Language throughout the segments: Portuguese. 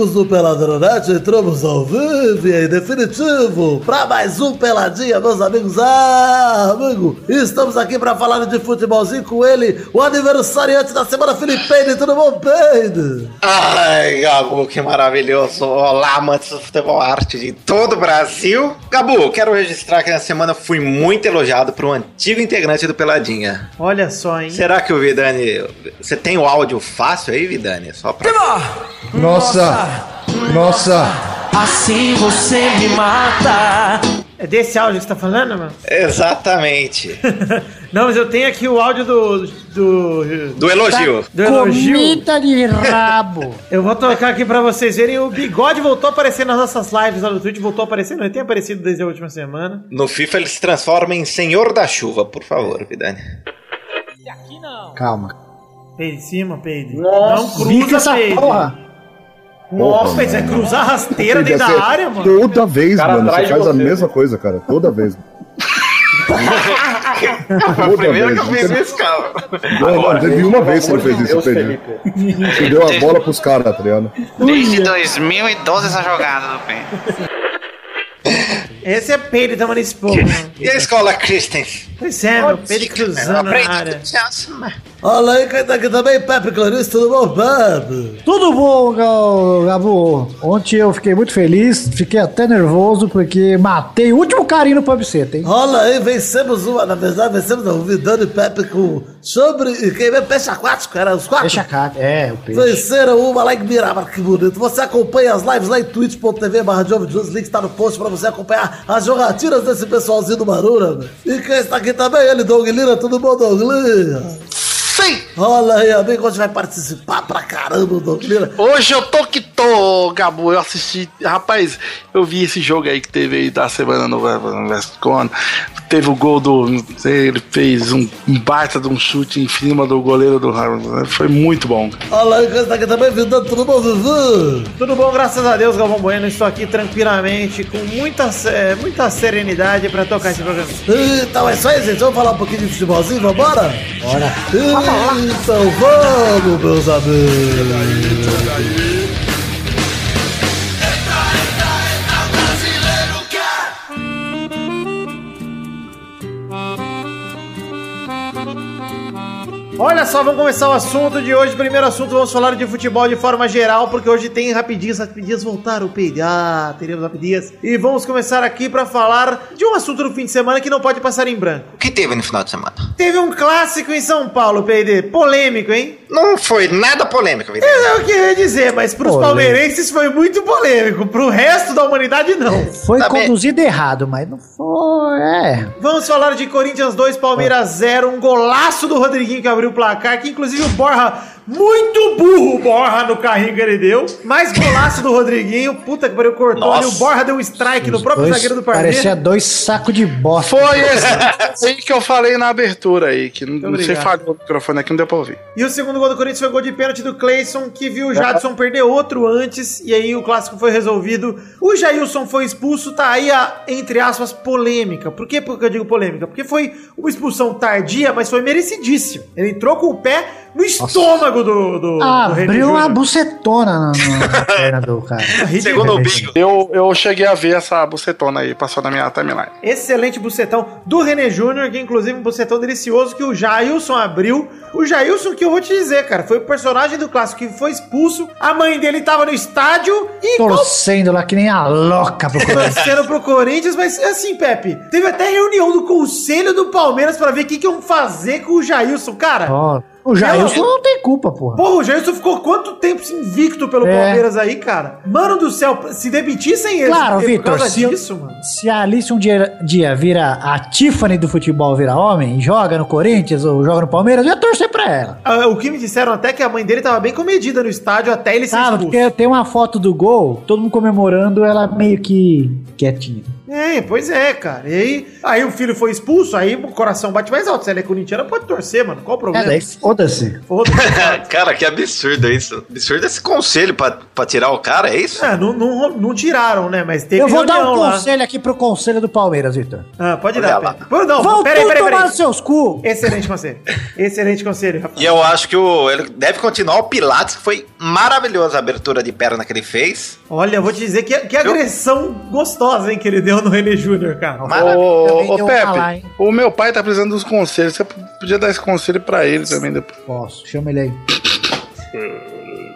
amigos do Peladronete, entramos ao vivo e em definitivo para mais um Peladinha, meus amigos. Ah, amigo, estamos aqui para falar de futebolzinho com ele, o aniversariante da semana, Felipe Peide. Tudo bom, Peide? Ai, Gabu, que maravilhoso. Olá, amantes do futebol arte de todo o Brasil. Gabu, quero registrar que na semana fui muito elogiado por um antigo integrante do Peladinha. Olha só, hein? Será que o Vidani. Você tem o áudio fácil aí, Vidani? Só pra. Nossa! Nossa! Assim você me mata. É desse áudio que você tá falando, mano? Exatamente. Não, mas eu tenho aqui o áudio do. do. Do elogio. do elogio. Comida de rabo. Eu vou tocar aqui pra vocês verem. O bigode voltou a aparecer nas nossas lives lá no Twitch. Voltou a aparecer, não, ele tem aparecido desde a última semana. No FIFA ele se transforma em Senhor da Chuva, por favor, Vidani. Calma. Peide em cima, peide. Nossa, não cruza, essa peide. porra. Nossa, mas é cruzar rasteira dentro da área, mano. Toda vez, Cara mano. Você faz a você. mesma coisa, cara. Toda vez. Toda Primeiro que eu vez. fiz isso, cara. Não, não, teve uma vez que você fez isso, Pedro. Você deu a bola pros caras, tá ligado? Desde 2012 essa jogada do PEN. Esse é esse povo, mano. E a escola Christensen? Pois é, meu, peide cruzando na área. Olha aí quem tá aqui também, Pepe Clarice, tudo bom, Pepe? Tudo bom, Gabu? Ontem eu fiquei muito feliz, fiquei até nervoso porque matei o último carinho no PubC, hein? Olha aí, vencemos uma, na verdade, vencemos não, o Vidano e Pepe com sobre, e quem é peixe aquático, era os quatro? Deixa cá, é, o peixe. Venceram uma lá em Miramar, que bonito. Você acompanha as lives lá em twitch.tv barra News, link está no post pra você acompanhar as jogatinas desse pessoalzinho do Marura. E quem está aqui também, ele, Doug Lira, tudo bom, Doug Lira? Sim! Olha aí, amigo, hoje vai participar pra caramba o Doug Lira. Hoje eu tô que tô, Gabu. Eu assisti. Rapaz, eu vi esse jogo aí que teve aí da semana no Vescona. Teve o gol do. Ele fez um, baita de um chute em cima do goleiro do Harvard. Foi muito bom. Olha aí, quem está aqui também, Vidano, tudo bom, Vivi? Tudo bom, graças a Deus, Galvão Bueno. Estou aqui tranquilamente, com muita, muita serenidade pra tocar esse programa. Então é isso aí, gente. Vamos falar um pouquinho de futebolzinho, vambora? Bora. Então vamos, meus amigos. Olha só, vamos começar o assunto de hoje. Primeiro assunto, vamos falar de futebol de forma geral, porque hoje tem rapidinhas, rapidinhas voltaram a pegar, teremos rapidinhas. E vamos começar aqui pra falar de um assunto do fim de semana que não pode passar em branco. O que teve no final de semana? Teve um clássico em São Paulo, PD, polêmico, hein? Não foi nada polêmico, Vidani. É o que eu ia dizer, mas pros Polêmico. palmeirenses foi muito polêmico, pro resto da humanidade não. Foi Tá bem. conduzido errado, mas não foi. É. Vamos falar de Corinthians 2, Palmeiras 0, um golaço do Rodriguinho que abriu o placar, que inclusive o Borra, muito burro o Borra no carrinho que ele deu, mais golaço do Rodriguinho, puta que pariu, cortou ali, o Borra deu um strike no próprio Dois- zagueiro do parecia Palmeiras. dois sacos de bosta. Foi esse aí que eu falei na abertura aí, que não sei falhou o microfone aqui, não deu pra ouvir. E o segundo gol do Corinthians foi gol de pênalti do Cleison, que viu o Jadson perder outro antes, e aí o clássico foi resolvido. O Jailson foi expulso, tá aí a, entre aspas, polêmica. Por que porque eu digo polêmica? Porque foi uma expulsão tardia, mas foi merecidíssimo. Ele entrou com o pé no estômago do, do, do Reni Abriu uma bucetona na, na perna do cara. Segundo o Bigo. Eu, eu cheguei a ver essa bucetona aí, passou na minha timeline. Excelente bucetão do René Júnior, que inclusive um bucetão delicioso que o Jailson abriu. O Jailson, que eu vou te dizer, cara, foi o personagem do clássico que foi expulso. A mãe dele tava no estádio e Torcendo lá que nem a louca pro Corinthians. torcendo pro Corinthians, mas assim, Pepe, teve até reunião do conselho do Palmeiras pra ver o que, que iam fazer com o Jailson, cara. Ó, o Jailson não tem culpa, porra. Porra, o Jailson ficou quanto tempo invicto pelo É. Palmeiras aí, cara? Mano do céu, se demitissem eles Claro, por Vitor, causa se, disso, mano. se a Alice um dia, dia vira a Tiffany do futebol, vira homem, joga no Corinthians ou joga no Palmeiras, eu ia torcer pra ela. Ah, O que me disseram até que a mãe dele tava bem comedida no estádio até ele ser Sabe, expulso. porque tem uma foto do gol, todo mundo comemorando, ela meio que quietinha. É, pois é, cara. E aí, aí o filho foi expulso, aí o coração bate mais alto. Se ela é corintiana, pode torcer, mano. Qual o É, problema? daí foda-se. Foda-se. cara, que absurdo isso. Absurdo esse conselho pra, pra tirar o cara, é isso? É, não, não, não tiraram, né? Mas teve Eu vou dar um lá. conselho aqui pro conselho do Palmeiras, Vitor. Ah, pode Olha dar, lá. Pô, Não, Vão peraí, peraí, tomar peraí. nos seus cu. Excelente conselho. Excelente conselho, Rafael. E eu acho que o, ele deve continuar o Pilates, que foi maravilhosa a abertura de perna que ele fez. Olha, eu vou te dizer que, que agressão gostosa, hein, que ele deu no René Júnior, cara. Ô, ô Pepe, hein? o meu pai tá precisando dos conselhos. Você podia dar esse conselho pra ele também depois. Posso, chama ele aí.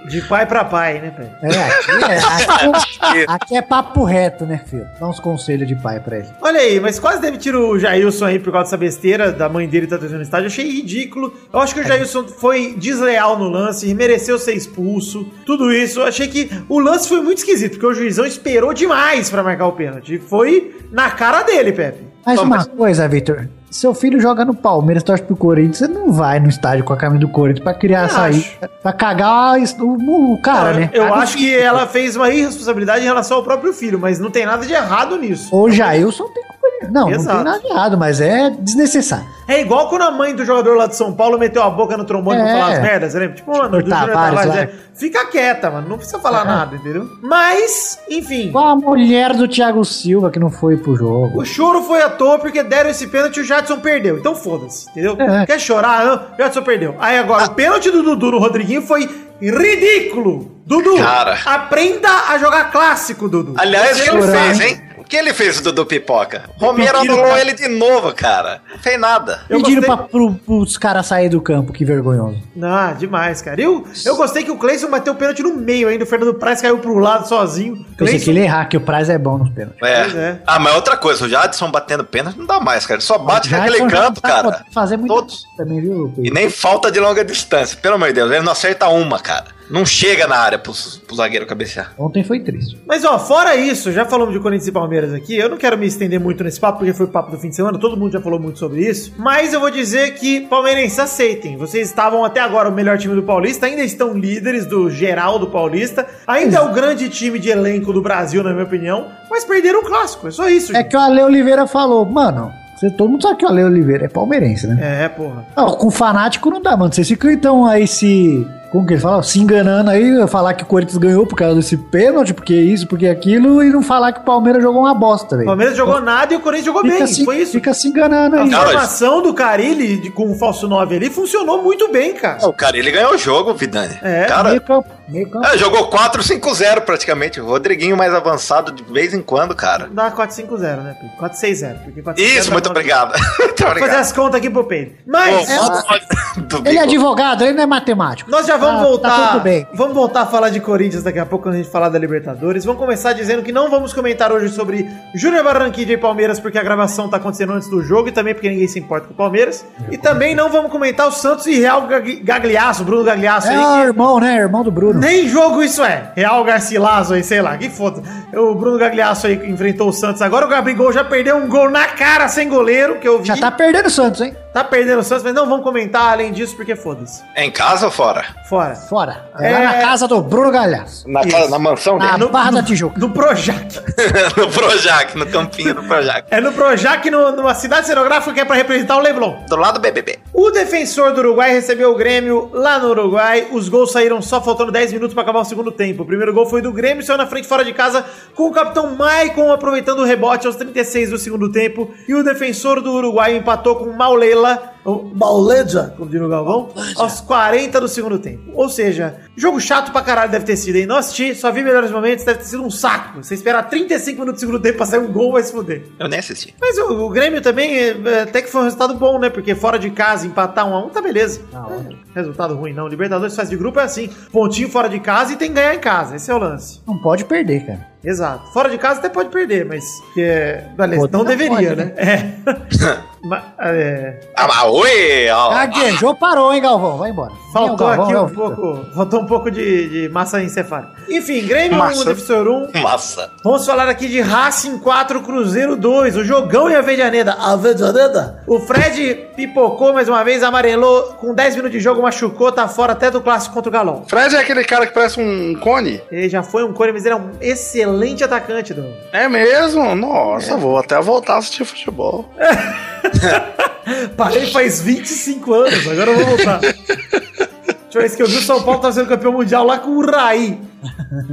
De pai pra pai, né, Pedro? É, aqui é, aqui, aqui é papo reto, né, filho? Dá uns conselhos de pai pra ele. Olha aí, mas quase demitiram o Jailson aí por causa dessa besteira da mãe dele tá trazendo estádio. Achei ridículo. Eu acho que o Jailson foi desleal no lance, mereceu ser expulso. Tudo isso. Eu achei que o lance foi muito esquisito, porque o juizão esperou demais pra marcar o pênalti. Foi na cara dele, Pepe. Mas Bom, uma coisa, Vitor. Seu filho joga no Palmeiras, torce pro Corinthians, você não vai no estádio com a camisa do Corinthians pra criar sair, acho. pra cagar o, o cara, Não, né? Eu Caga acho que ela fez uma irresponsabilidade em relação ao próprio filho, mas não tem nada de errado nisso. O Jailson tem Não, não Exato. tem nada errado, mas é desnecessário. É igual quando a mãe do jogador lá de São Paulo meteu a boca no trombone pra É. falar as merdas, lembra? Tipo, mano, do Tavares lá. é. Fica quieta, mano, não precisa falar É. nada, entendeu? Mas, enfim, Igual a mulher do Thiago Silva que não foi pro jogo. o choro foi à toa porque deram esse pênalti e o Jadson perdeu. Então foda-se, entendeu? É. Quer chorar? Não, o Jadson perdeu. Aí agora, o pênalti do Dudu no Rodriguinho foi ridículo. Dudu, Cara. aprenda a jogar clássico, Dudu. Aliás, ele chorar, fez, hein? O que ele fez, o Dudu Pipoca? Romero anulou pra- ele de novo, cara. Não fez nada. Eu Pediram gostei- pra, pro, pros caras saírem do campo, que vergonhoso. Ah, demais, cara. Eu, eu gostei que o Cleison bateu o pênalti no meio ainda. O Fernando Praz caiu pro lado sozinho. Pensei Cleison- que ele errar, que o prazo é bom nos pênaltis. É. Pois é. Ah, mas outra coisa, o Jadson batendo pênalti não dá mais, cara. Ele só bate com Já aquele então já canto, tá cara. Fazer muito Todos. também, viu? E nem falta de longa distância. Pelo amor de Deus, ele não acerta uma, cara. Não chega na área pro, pro zagueiro cabecear. Ontem foi triste. Mas ó, fora isso, já falamos de Corinthians e Palmeiras aqui. Eu não quero me estender muito nesse papo, porque foi o papo do fim de semana, todo mundo já falou muito sobre isso. Mas eu vou dizer que palmeirenses aceitem. Vocês estavam até agora o melhor time do Paulista, ainda estão líderes do geral do Paulista. Ainda é o grande time de elenco do Brasil, na minha opinião. Mas perderam o clássico, é só isso. É gente. que o Ale Oliveira falou, mano, você, todo mundo sabe que o Ale Oliveira é palmeirense, né? É, porra. Não, com fanático não dá, mano. Vocês ficam então aí se. Como que ele fala? Se enganando aí, falar que o Corinthians ganhou por causa desse pênalti, porque isso, porque aquilo, e não falar que o Palmeiras jogou uma bosta, O velho. Palmeiras jogou nada e o Corinthians jogou Fica, bem. se, Foi isso. fica se enganando A aí. Não, formação do Carilli de- com o falso 9 ali funcionou muito bem, cara. O cara, ele ganhou o jogo, Vidani. É, cara, Meio campo, meio campo. é, jogou 4-5-0 praticamente. O Rodriguinho mais avançado de vez em quando, cara. Dá 4-5-0, né, Pedro? 4-6-0. porque 4-5-0 Isso, dá muito conta. obrigado. muito Vou fazer obrigado. as contas aqui pro Pedro. Mas Pô, foda do Ele é advogado, ele não é matemático. nós já vamos Ah, voltar. Tá tudo bem. Vamos voltar a falar de Corinthians daqui a pouco quando a gente falar da Libertadores. Vamos começar dizendo que não vamos comentar hoje sobre Júnior Barranquilla e Palmeiras porque a gravação tá acontecendo antes do jogo e também porque ninguém se importa com o Palmeiras. E também não vamos comentar o Santos e Real Gag- Gagliasso, Bruno Gagliasso É aí. o irmão, né? Irmão do Bruno. Nem jogo isso é. Real Garcilaso aí, sei lá, que foda. O Bruno Gagliasso aí enfrentou o Santos. Agora o Gabigol já perdeu um gol na cara sem goleiro, que eu vi. Já tá perdendo o Santos, hein? Tá perdendo o Santos, mas não vamos comentar além disso porque foda-se. É em casa ou fora? Fora. Fora. É, É. lá na casa do Bruno Galhaço. Na, casa, na mansão Na dele? Barra da Tijuca. No Projac. no Projac, no campinho do Projac. É no Projac, no- numa cidade cenográfica que é pra representar o Leblon. Do lado do BBB. O defensor do Uruguai recebeu o Grêmio lá no Uruguai. Os gols saíram só faltando 10 minutos pra acabar o segundo tempo. O primeiro gol foi do Grêmio, saiu na frente fora de casa com o capitão Maicon aproveitando o rebote aos 36 do segundo tempo. E o defensor do Uruguai empatou com o Maulela, o Mauleja, como diz o Galvão, aos 40 do segundo tempo. Ou seja, jogo chato pra caralho deve ter sido, hein? Não assisti, só vi melhores momentos, deve ter sido um saco. Você esperar 35 minutos do segundo tempo pra sair um gol, vai se fuder. Eu nem assisti. Mas o, o Grêmio também é, é, até que foi um resultado bom, né? Porque fora de casa, empatar um a um, tá beleza. É, resultado ruim, não. Libertadores faz de grupo é assim. Pontinho fora de casa e tem que ganhar em casa. Esse é o lance. Não pode perder, cara. Exato. Fora de casa até pode perder, mas que é. Pode, não não deveria, pode, né? É. Ma- é, Ah, mas oi! ó, Gaguejou, parou, hein, Galvão? Vai embora. faltou é Galvão? aqui É um pouco. Faltou um pouco de, de massa encefálica. Enfim, Grêmio 1, Massa. Defensor 1. Massa. Vamos falar aqui de Racing 4, Cruzeiro 2. O jogão e a Vejaneda. A Vejaneda? O Fred pipocou mais uma vez, amarelou. Com 10 minutos de jogo, machucou, tá fora até do clássico contra o Galão. Fred é aquele cara que parece um cone? Ele já foi um core, mas ele é um excelente atacante, do. É mesmo? Nossa, vou até voltar a assistir futebol. Parei faz 25 anos, agora eu vou voltar. Deixa eu ver que eu vi o São Paulo tá sendo campeão mundial lá com o Raí.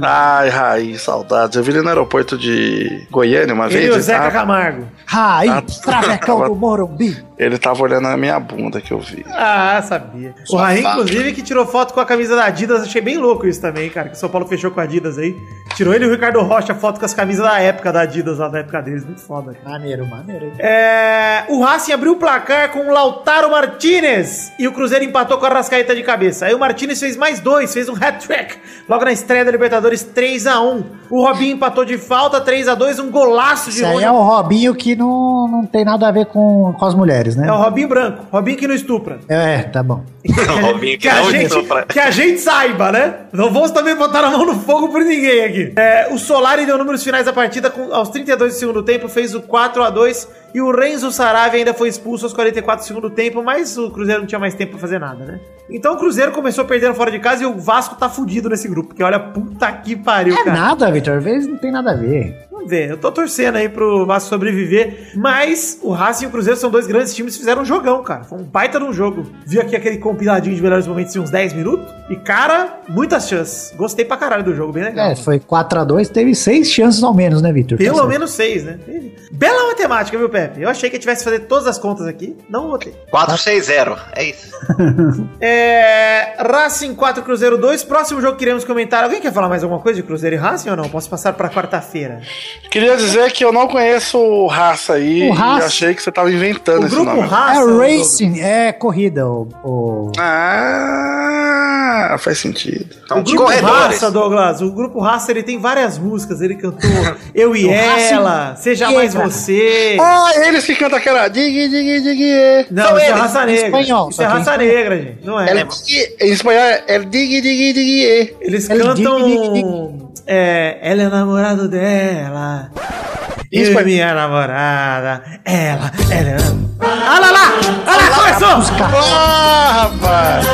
Ai, Raiz, saudades. Eu vi ele no aeroporto de Goiânia uma Ele vez. e o Zeca tava- Camargo. Raí, Ah, travecão tava- do Morumbi. Ele tava olhando a minha bunda que eu vi. Ah, sabia. O Raí, inclusive, que tirou foto com a camisa da Adidas. Achei bem louco isso também, cara. Que o São Paulo fechou com a Adidas aí. Tirou ele e o Ricardo Rocha foto com as camisas da época da Adidas, lá da época deles. Muito foda. cara. Maneiro, maneiro. É, o Racing abriu o placar com o Lautaro Martinez e o Cruzeiro empatou com a Rascaeta de cabeça. Aí o Martinez fez mais dois, fez um hat-trick logo na estreia da Libertadores 3x1. O Robinho empatou de falta 3x2, um golaço de Isso aí é o Robinho que não, não tem nada a ver com, com as mulheres, né? É o Robinho branco, Robinho que não estupra. É, tá bom. Robinho que Que a, não gente, estupra. que a gente saiba, né? Não vamos também botar a mão no fogo por ninguém aqui. É, o Solari deu números finais da partida com, aos 32 do segundo tempo, fez o 4 a 2 e o Renzo Saravia ainda foi expulso aos 44 do segundo tempo, mas o Cruzeiro não tinha mais tempo pra fazer nada, né? Então o Cruzeiro começou perdendo fora de casa e o Vasco tá fudido nesse grupo, porque olha, puta que pariu, É cara. nada, Vitor. Às vezes não tem nada a ver. Vamos ver, eu tô torcendo aí pro Vasco sobreviver, mas o Racing e o Cruzeiro são dois grandes times que fizeram um jogão, cara. Foi um baita de um jogo. Vi aqui aquele compiladinho de melhores momentos de uns 10 minutos e, cara, muitas chances. Gostei pra caralho do jogo, bem legal. É, foi 4x2, teve seis chances ao menos, né, Vitor? Tá Pelo certo. menos seis, né? Bela matemática, viu, Pepe? Eu achei que eu tivesse que fazer todas as contas aqui. Não botei. 4-6-0. É isso. É. Racing 4, Cruzeiro 2. Próximo jogo que iremos comentar. Alguém quer falar mais alguma coisa de Cruzeiro e Racing ou não? Posso passar pra quarta-feira? Queria dizer que eu não conheço o Raça aí O Raça? e achei que você tava inventando O esse grupo nome. Raça. É Douglas. Racing, é corrida. O, o- Ah, faz sentido. São O grupo corredores. Raça, Douglas, o grupo Raça ele tem várias músicas. Ele cantou Eu e Raça Ela, Seja. Mais Você. Ah, eles que cantam aquela dig, dig, dig, é. Não, são isso é eles, raça em negra. espanhol, isso é raça espanhol. negra, gente. Não é. El dig- Em espanhol é dig, dig, dig, é. Eles Ele cantam. É, ela é namorado dela. Eu Isso é- minha namorada. Ela, ela é. Ah lá lá! Ah lá, começou! Ah, rapaz!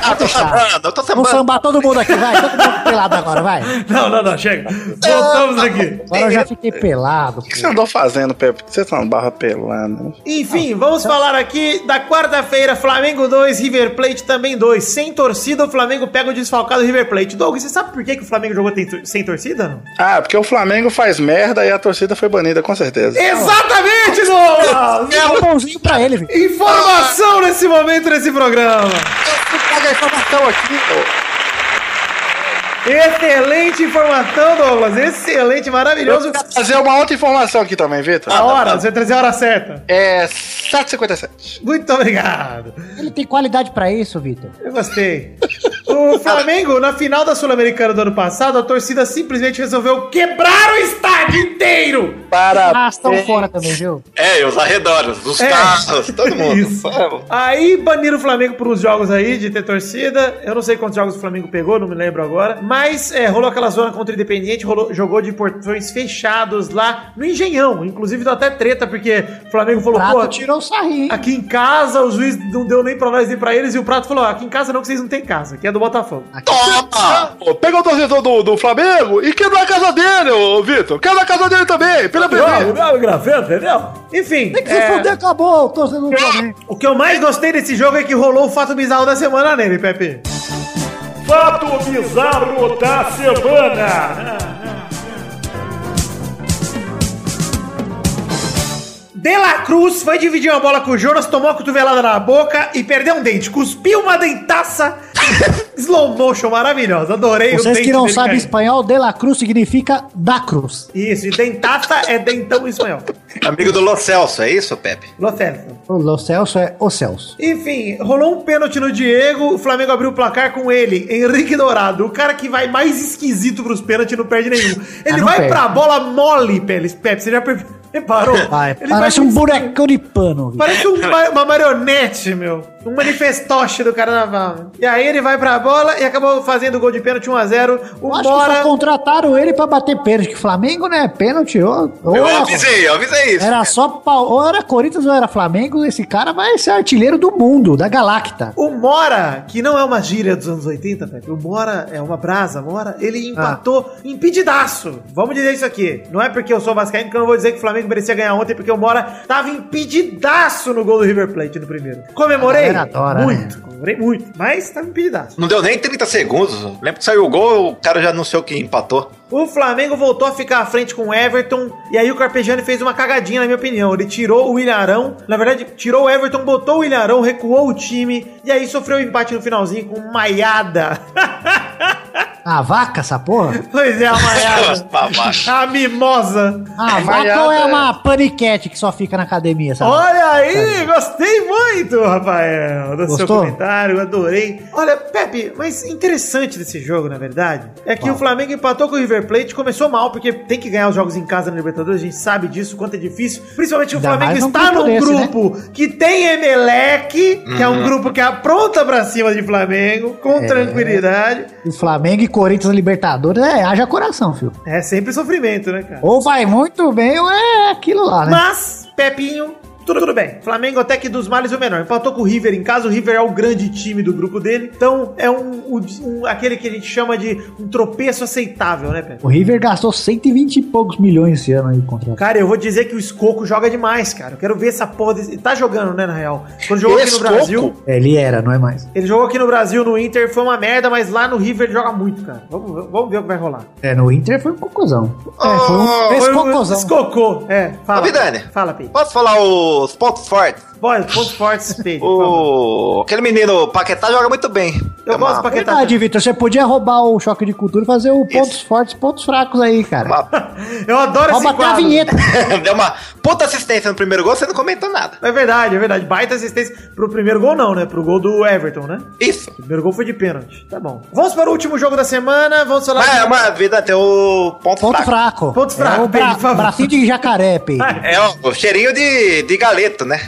Ah, tô sambando, eu tô Vamos sambando. sambar todo mundo aqui, vai. Todo mundo pelado agora, vai. Não, não, não, chega. Voltamos aqui. Agora eu já fiquei pelado. O que você andou fazendo, Pepe? Por que você tá no barra pelando? Enfim, vamos falar aqui da quarta-feira, Flamengo 2, River Plate também 2. Sem torcida, o Flamengo pega o desfalcado River Plate. Doug, você sabe por que, que o Flamengo jogou sem torcida? Não? Ah, porque o Flamengo faz merda e a torcida foi banida, com certeza. Exatamente, Douglas! Dá um pãozinho pra ele, Vitor. Informação nesse momento, nesse programa. Paga a informação aqui. Excelente informação, Douglas. Excelente, maravilhoso. Eu quero trazer uma outra informação aqui também, Vitor. A hora, você vai trazer a hora certa. É 7h57. Muito obrigado. Ele tem qualidade pra isso, Vitor. Eu gostei. O Flamengo, na final da Sul-Americana do ano passado, a torcida simplesmente resolveu quebrar o estádio inteiro. Para. Ah, estão fora também, viu? É, e os arredores, os É. carros, todo mundo. Isso. Aí baniram o Flamengo por uns jogos aí de ter torcida. Eu não sei quantos jogos o Flamengo pegou, não me lembro agora. Mas é, rolou aquela zona contra o Independente, rolou- jogou de portões fechados lá no Engenhão. Inclusive deu até treta, porque o Flamengo falou, Prato pô, tirou o sarrinho. aqui em casa o juiz não deu nem pra nós nem pra eles. E o Prato falou, aqui em casa não, que vocês não têm casa, aqui é do Botafogo. Toma! Pô, Pega o torcedor do, do Flamengo e quebra a casa dele, ô Vitor. Quebra a casa dele também, pela beleza. Não, grafento, entendeu? Enfim, Tem que se é, fuder, acabou o torcedor do Flamengo. o que eu mais gostei desse jogo é que rolou o fato bizarro da semana nele, Pepe. Fato bizarro da semana. De La Cruz foi dividir uma bola com o Jonas, tomou a cotovelada na boca e perdeu um dente. Cuspiu uma dentaça. Slow motion maravilhosa. Adorei o Vocês dente que não sabem espanhol, De La Cruz significa da cruz. Isso, e dentaça é dentão em espanhol. Amigo do Lo Celso, é isso, Pepe? Lo Celso. O Lo Celso é o Celso. Enfim, rolou um pênalti no Diego, o Flamengo abriu o placar com ele, Henrique Dourado, o cara que vai mais esquisito pros pênaltis e não perde nenhum. Ele não vai perde. pra bola mole, Pepe. Pepe, você já per- Reparou? Vai, Ele parece vai- um bonecão de pano. Parece um ma- uma marionete, meu. Um manifestoche do carnaval. E aí ele vai pra bola e acabou fazendo o gol de pênalti 1x0. O Eu acho que Mora. só contrataram ele pra bater pênalti, que Flamengo, né? Pênalti, ou, ou Eu era, avisei, eu avisei isso. era só pau, ou era Corinthians ou era Flamengo, esse cara vai ser artilheiro do mundo, da Galacta. O Mora, que não é uma gíria dos anos 80, Pepe. O Mora é uma brasa, Mora. Ele empatou impedidaço. Vamos dizer isso aqui. Não é porque eu sou vascaíno que eu não vou dizer que o Flamengo merecia ganhar ontem, porque o Mora tava impedidaço no gol do River Plate no primeiro. Comemorei adora, muito, né? comemorei muito, mas tava impedidaço. Não deu nem 30 segundos. Lembra que saiu o gol, o cara já anunciou que empatou. O Flamengo voltou a ficar à frente com o Everton. E aí o Carpegiani fez uma cagadinha, na minha opinião. Ele tirou o Ilharão. Na verdade, tirou o Everton, botou o Ilharão, recuou o time. E aí sofreu o empate no finalzinho com maiada. A vaca, essa porra? pois é, a maiada. a mimosa. A vaca ou é uma paniquete que só fica na academia, sabe? Olha aí, gostei muito, Rafael, do seu Gostou? comentário, adorei. Olha, Pepe, mas interessante desse jogo, na verdade, é que o Flamengo empatou com o River Plate, começou mal, porque tem que ganhar os jogos em casa na Libertadores, a gente sabe disso, quanto é difícil. Principalmente o Ainda Flamengo num está grupo num desse, né? grupo que tem Emelec, que é um grupo que apronta pra cima de Flamengo, com É. tranquilidade. O Flamengo e Corinthians na Libertadores é haja coração, filho. É sempre sofrimento, né, cara? Ou vai muito bem ou é aquilo lá, né? Mas, Pepinho, tudo, tudo bem. Flamengo até que dos males o menor. Empatou com o River em casa. O River é o grande time do grupo dele. Então é um, um- um- aquele que a gente chama de um tropeço aceitável, né, Pepe? O River gastou 120 e poucos milhões esse ano aí contra. Cara, eu vou dizer que o Escoco joga demais, cara. Eu quero ver essa porra desse... Ele tá jogando, né, na real. Quando jogou aqui no Escoco? Brasil... É, Ele era, não é mais. Ele jogou aqui no Brasil, no Inter, foi uma merda, mas lá no River ele joga muito, cara. Vamos, ver- vamos ver o que vai rolar. É, no Inter foi um cocôzão. É, foi um Oh, escocôzão. Escocô. É, fala. Ô, Vidani. Fala, Pedro. Posso falar os pontos fortes? Bora, pontos fortes, Pedro. O... Aquele menino Paquetá joga muito bem. Eu É gosto uma- pra quem tá... Verdade, Vitor, você podia roubar o choque de cultura e fazer o pontos fortes, pontos fracos aí, cara. uma- Eu adoro esse Rouba até a quadro. vinheta. Deu uma puta assistência no primeiro gol, você não comentou nada. É verdade, é verdade. Baita assistência pro primeiro gol, não, né? Pro gol do Everton, né? Isso. O primeiro gol foi de pênalti. Tá bom. Vamos para o último jogo da semana. Vamos falar. Mas é uma vida tem o ponto, Ponto fraco. fraco. Ponto fraco, É o Pedro, favor. bracinho de jacaré, Pedro. É o, o cheirinho de, de galeto, né?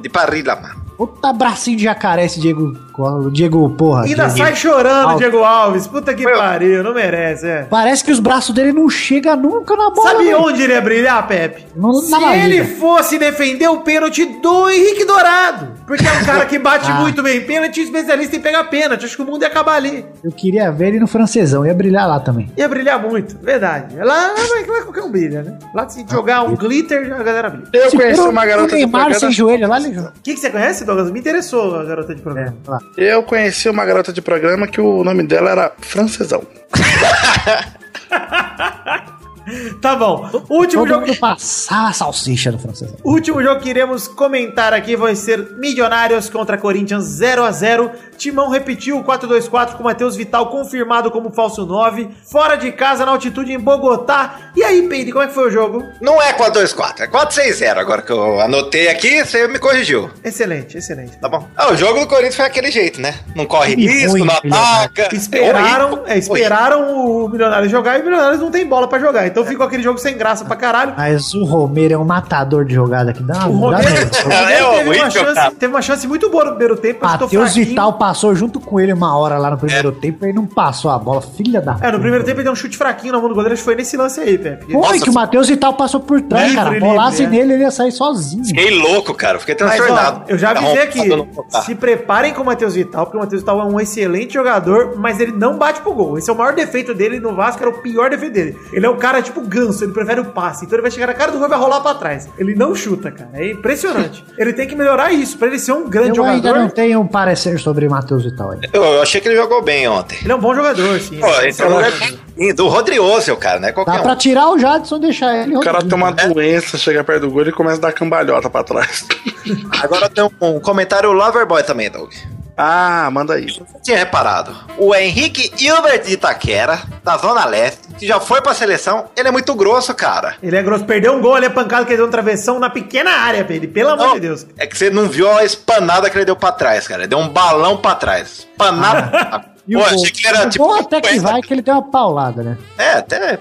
De parrilha, mano. Puta bracinho de jacaré esse Diego. O Diego, porra. Ainda Diego. sai chorando, Alves. Diego Alves. Puta que pariu, não merece, é. Parece que os braços dele não chegam nunca na bola. Sabe velho. onde ele ia brilhar, Pepe? No- Se barriga. ele fosse defender o pênalti do Henrique Dourado. Porque é um cara que bate Ah. muito bem pênalti e especialista em pegar pênalti. Acho que o mundo ia acabar ali. Eu queria ver ele no francesão, ia brilhar lá também. Ia brilhar muito, verdade. Lá, lá, lá qualquer um brilha, né? Lá se jogar um glitter, a galera brilha. Eu Se conheci uma o garota de Neymar sem joelho lá. O que, que você conhece, Douglas? Me interessou a garota de programa. É, lá. Eu conheci uma garota de programa que o nome dela era Francesão. Tá bom. Último Todo jogo, mundo passava a salsicha no francesão. o último jogo que iremos comentar aqui vai ser Milionários contra Corinthians 0 a 0 Timão repetiu o 4-2-4 com Matheus Vital confirmado como falso 9. Fora de casa, na altitude em Bogotá. E aí, Peide, como é que foi o jogo? Não é 4-2-4, é 4-6-0. Agora que eu anotei aqui, você me corrigiu. Excelente, excelente. Tá bom. Ah, o jogo do Corinthians foi aquele jeito, né? Não corre Que risco, ruim, não ataca. Esperaram, horrível, é, esperaram o Milionários jogar e o Milionários não tem bola pra jogar. Então ficou aquele jogo sem graça pra caralho. Mas o Romero é um matador de jogada que dá O Romero, o Romero É teve, uma chance, teve uma chance muito boa no primeiro tempo, Matheus. Vital passou junto com ele uma hora lá no primeiro tempo e não passou a bola. Filha da. É, no primeiro tempo ele deu um chute fraquinho na mão do goleiro, acho que foi nesse lance aí, Pepe. Foi que o Matheus Vital passou por trás, Livre, cara. livre, Bolasse é. nele, ele ia sair sozinho. Fiquei louco, cara. Fiquei Mas, transtornado. ó, eu já avisei aqui, se preparem com o Matheus Vital, porque o Matheus Vital é um excelente jogador, mas ele não bate pro gol. Esse é o maior defeito dele no Vasco, era o pior defeito dele. Ele é um cara tipo ganso, ele prefere o passe, então ele vai chegar na cara do gol e vai rolar pra trás. Ele não chuta, cara, é impressionante. ele tem que melhorar isso, pra ele ser um grande Eu ainda jogador. não tenho um parecer sobre Matheus Vital aí. Eu, eu achei que ele jogou bem ontem. Ele é um bom jogador, sim. Pô, esse é um lugar do Rodrioso, cara, né? Qualquer Dá um. pra tirar o Jadson e deixar ele. O cara tem uma doença, chega perto do gol e começa a dar cambalhota pra trás. Agora tem um, um comentário Loverboy também, Doug. Ah, manda aí. Você tinha reparado? O Henrique Hilbert de Itaquera, da Zona Leste, que já foi pra seleção, ele é muito grosso, cara. Ele é grosso, perdeu um gol ali, a pancada que ele deu um travessão na pequena área, Pedro, pelo amor Não, de Deus. É que você não viu a espanada que ele deu pra trás, cara. Ele deu um balão pra trás. Espanada. E o Pô, achei que era O tipo. até que 50. vai que ele deu uma paulada, né? É, até.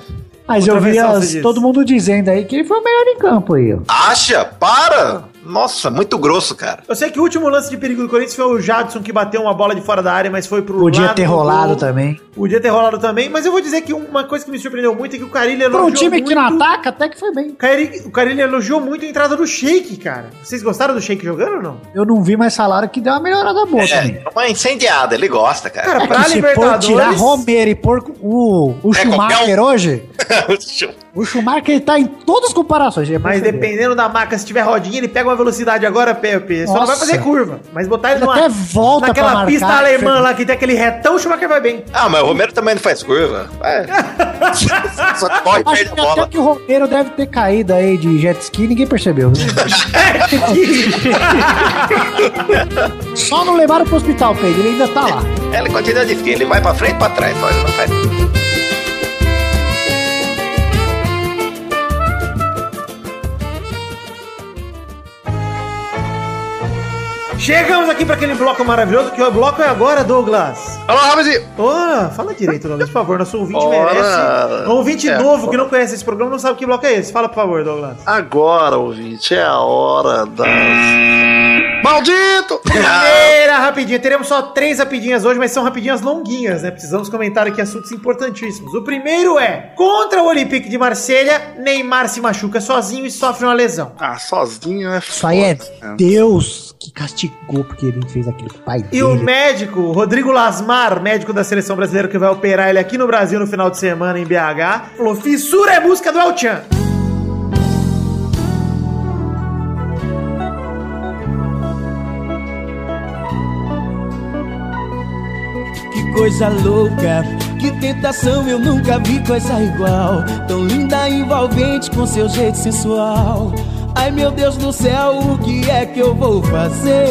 Mas Outra eu vi as- todo mundo dizendo aí que ele foi o melhor em campo aí. ó. Acha? Para! Nossa, muito grosso, cara. Eu sei que o último lance de perigo do Corinthians foi o Jadson que bateu uma bola de fora da área, mas foi pro Podia lado ter do rolado gol. também. Podia ter rolado também, mas eu vou dizer que uma coisa que me surpreendeu muito é que o Carilli Pra um elogiou time que não muito- ataca, até que foi bem. O Carilli, o Carilli elogiou muito a entrada do Sheik, cara. Vocês gostaram do Sheik jogando ou não? Eu não vi, mas falaram que deu uma melhorada boa também. É, uma incendiada, ele gosta, cara. Cara, É pra Libertadores... tirar Romero e pôr o, o É, Schumacher qualquer hoje, o Schumacher ele tá em todas as comparações. é Mas dependendo da maca, se tiver rodinha, ele pega uma velocidade agora, Pepe. Só não vai Nossa. fazer curva. Mas botar ele, Ele numa, até volta naquela marcar, pista alemã lá que tem aquele retão, o Schumacher vai bem. Ah, mas o Romero também não faz curva. É. Só corre e Acho perde que a até bola. que o Romero deve ter caído aí de jet ski e ninguém percebeu. Só não levaram pro hospital, Pedro. Ele ainda tá lá. Ele continua de fim, ele vai pra frente e pra trás, só ele não faz Chegamos aqui para aquele bloco maravilhoso, que o bloco é agora, Douglas. Alô! Ora, fala direito, Douglas, por favor. Nosso ouvinte Ora. merece. Um ouvinte É, novo que não conhece esse programa não sabe que bloco é esse. Fala, por favor, Douglas. Agora, ouvinte, é a hora das. Maldito! Primeira rapidinha. Teremos só três rapidinhas hoje, mas são rapidinhas longuinhas, né? Precisamos comentar aqui assuntos importantíssimos. O primeiro é: contra o Olympique de Marselha, Neymar se machuca sozinho e sofre uma lesão. Ah, sozinho é Isso aí é foda, Deus que castigou porque ele fez aquilo com o pai E o dele. médico, Rodrigo Lasmar, médico da seleção brasileira que vai operar ele aqui no Brasil no final de semana em BH, falou: fissura é música do El Chan. Que coisa louca, que tentação, eu nunca vi coisa igual. Tão linda, envolvente, com seu jeito sensual. Ai meu Deus do céu, o que é que eu vou fazer?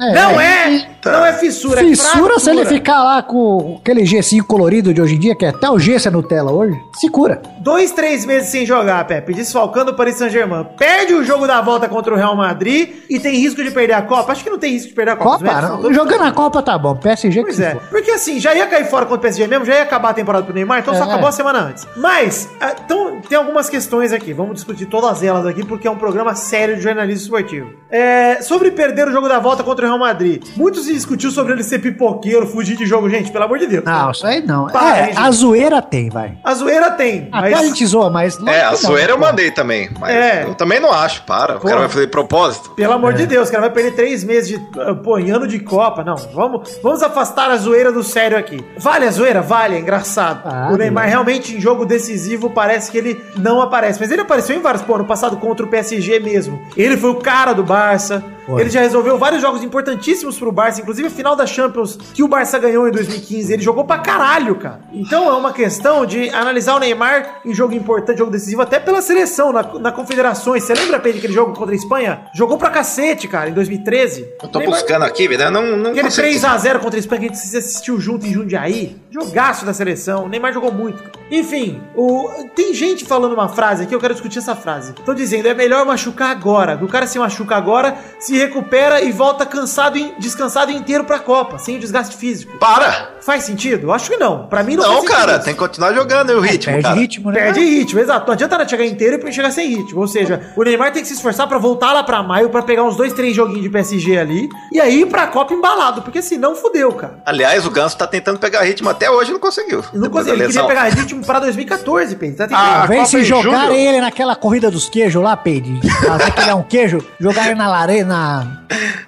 É. Não é! Não é fissura, Fissura é se ele ficar lá com aquele gessinho colorido de hoje em dia, que é até o gesso é Nutella hoje, se cura. Dois, três meses sem jogar, Pepe, desfalcando o Paris Saint-Germain. Perde o jogo da volta contra o Real Madrid e tem risco de perder a Copa. Acho que não tem risco de perder a Copa. Copa, médicos não. todos- jogando a Copa tá bom, PSG que Pois se é, for. porque assim, já ia cair fora contra o PSG mesmo, já ia acabar a temporada pro Neymar, então só É. acabou a semana antes. Mas, ah, então, tem algumas questões aqui, vamos discutir todas elas aqui, porque é um programa sério de jornalismo esportivo. É, sobre perder o jogo da volta contra o Real Madrid, muito se discutiu sobre ele ser pipoqueiro, fugir de jogo, gente, pelo amor de Deus. Não, isso aí não. Para, é, a zoeira tem, vai. A zoeira tem, Até a gente zoa, mas... É, a que não, zoeira eu mandei também. Mas É. eu também não acho, para. O Pô. cara vai fazer de propósito. Pelo amor É. de Deus, cara, vai perder três meses de ah, pô, em ano de Copa. Não, vamos, vamos afastar a zoeira do sério aqui. Vale a zoeira? Vale, é engraçado. Ah, o Neymar né? realmente em jogo decisivo parece que ele não aparece. Mas ele apareceu em vários, pô, no passado contra o PSG mesmo. Ele foi o cara do Barça. Ele já resolveu vários jogos importantíssimos pro Barça, inclusive a final da Champions que o Barça ganhou em 2015. Ele jogou pra caralho, cara. Então é uma questão de analisar o Neymar em jogo importante, jogo decisivo, até pela seleção, na, na Confederações. Você lembra, Pedro, aquele jogo contra a Espanha? Jogou pra cacete, cara, em 2013. Eu tô Neymar- buscando aqui, vida. Não, não Aquele consigo- 3x0 contra a Espanha que a gente assistiu junto em Jundiaí. Jogaço da seleção. O Neymar jogou muito. Enfim, o... tem gente falando uma frase aqui, eu quero discutir essa frase. Tô dizendo, é melhor machucar agora. O cara se machuca agora, se recupera e volta cansado e descansado inteiro pra Copa, sem o desgaste físico. Para! Faz sentido? Acho que não. Pra mim não, Não, faz sentido cara, isso. tem que continuar jogando o ritmo, Perde cara. ritmo, né? Perde ritmo, exato. Não adianta nada chegar inteiro e chegar sem ritmo. Ou seja, o Neymar tem que se esforçar pra voltar lá pra maio pra pegar uns dois, três joguinhos de PSG ali e aí ir pra Copa embalado, porque senão fudeu, cara. Aliás, o Ganso tá tentando pegar ritmo até hoje e não conseguiu. Não Depois da consegui, ele queria pegar ritmo pra 2014, Pedro. Tá tentando. Ah, Vem Copa se jogar ele naquela corrida dos queijos lá, Peide. Fazer que ele é um queijo, jogar ele na lareira, na...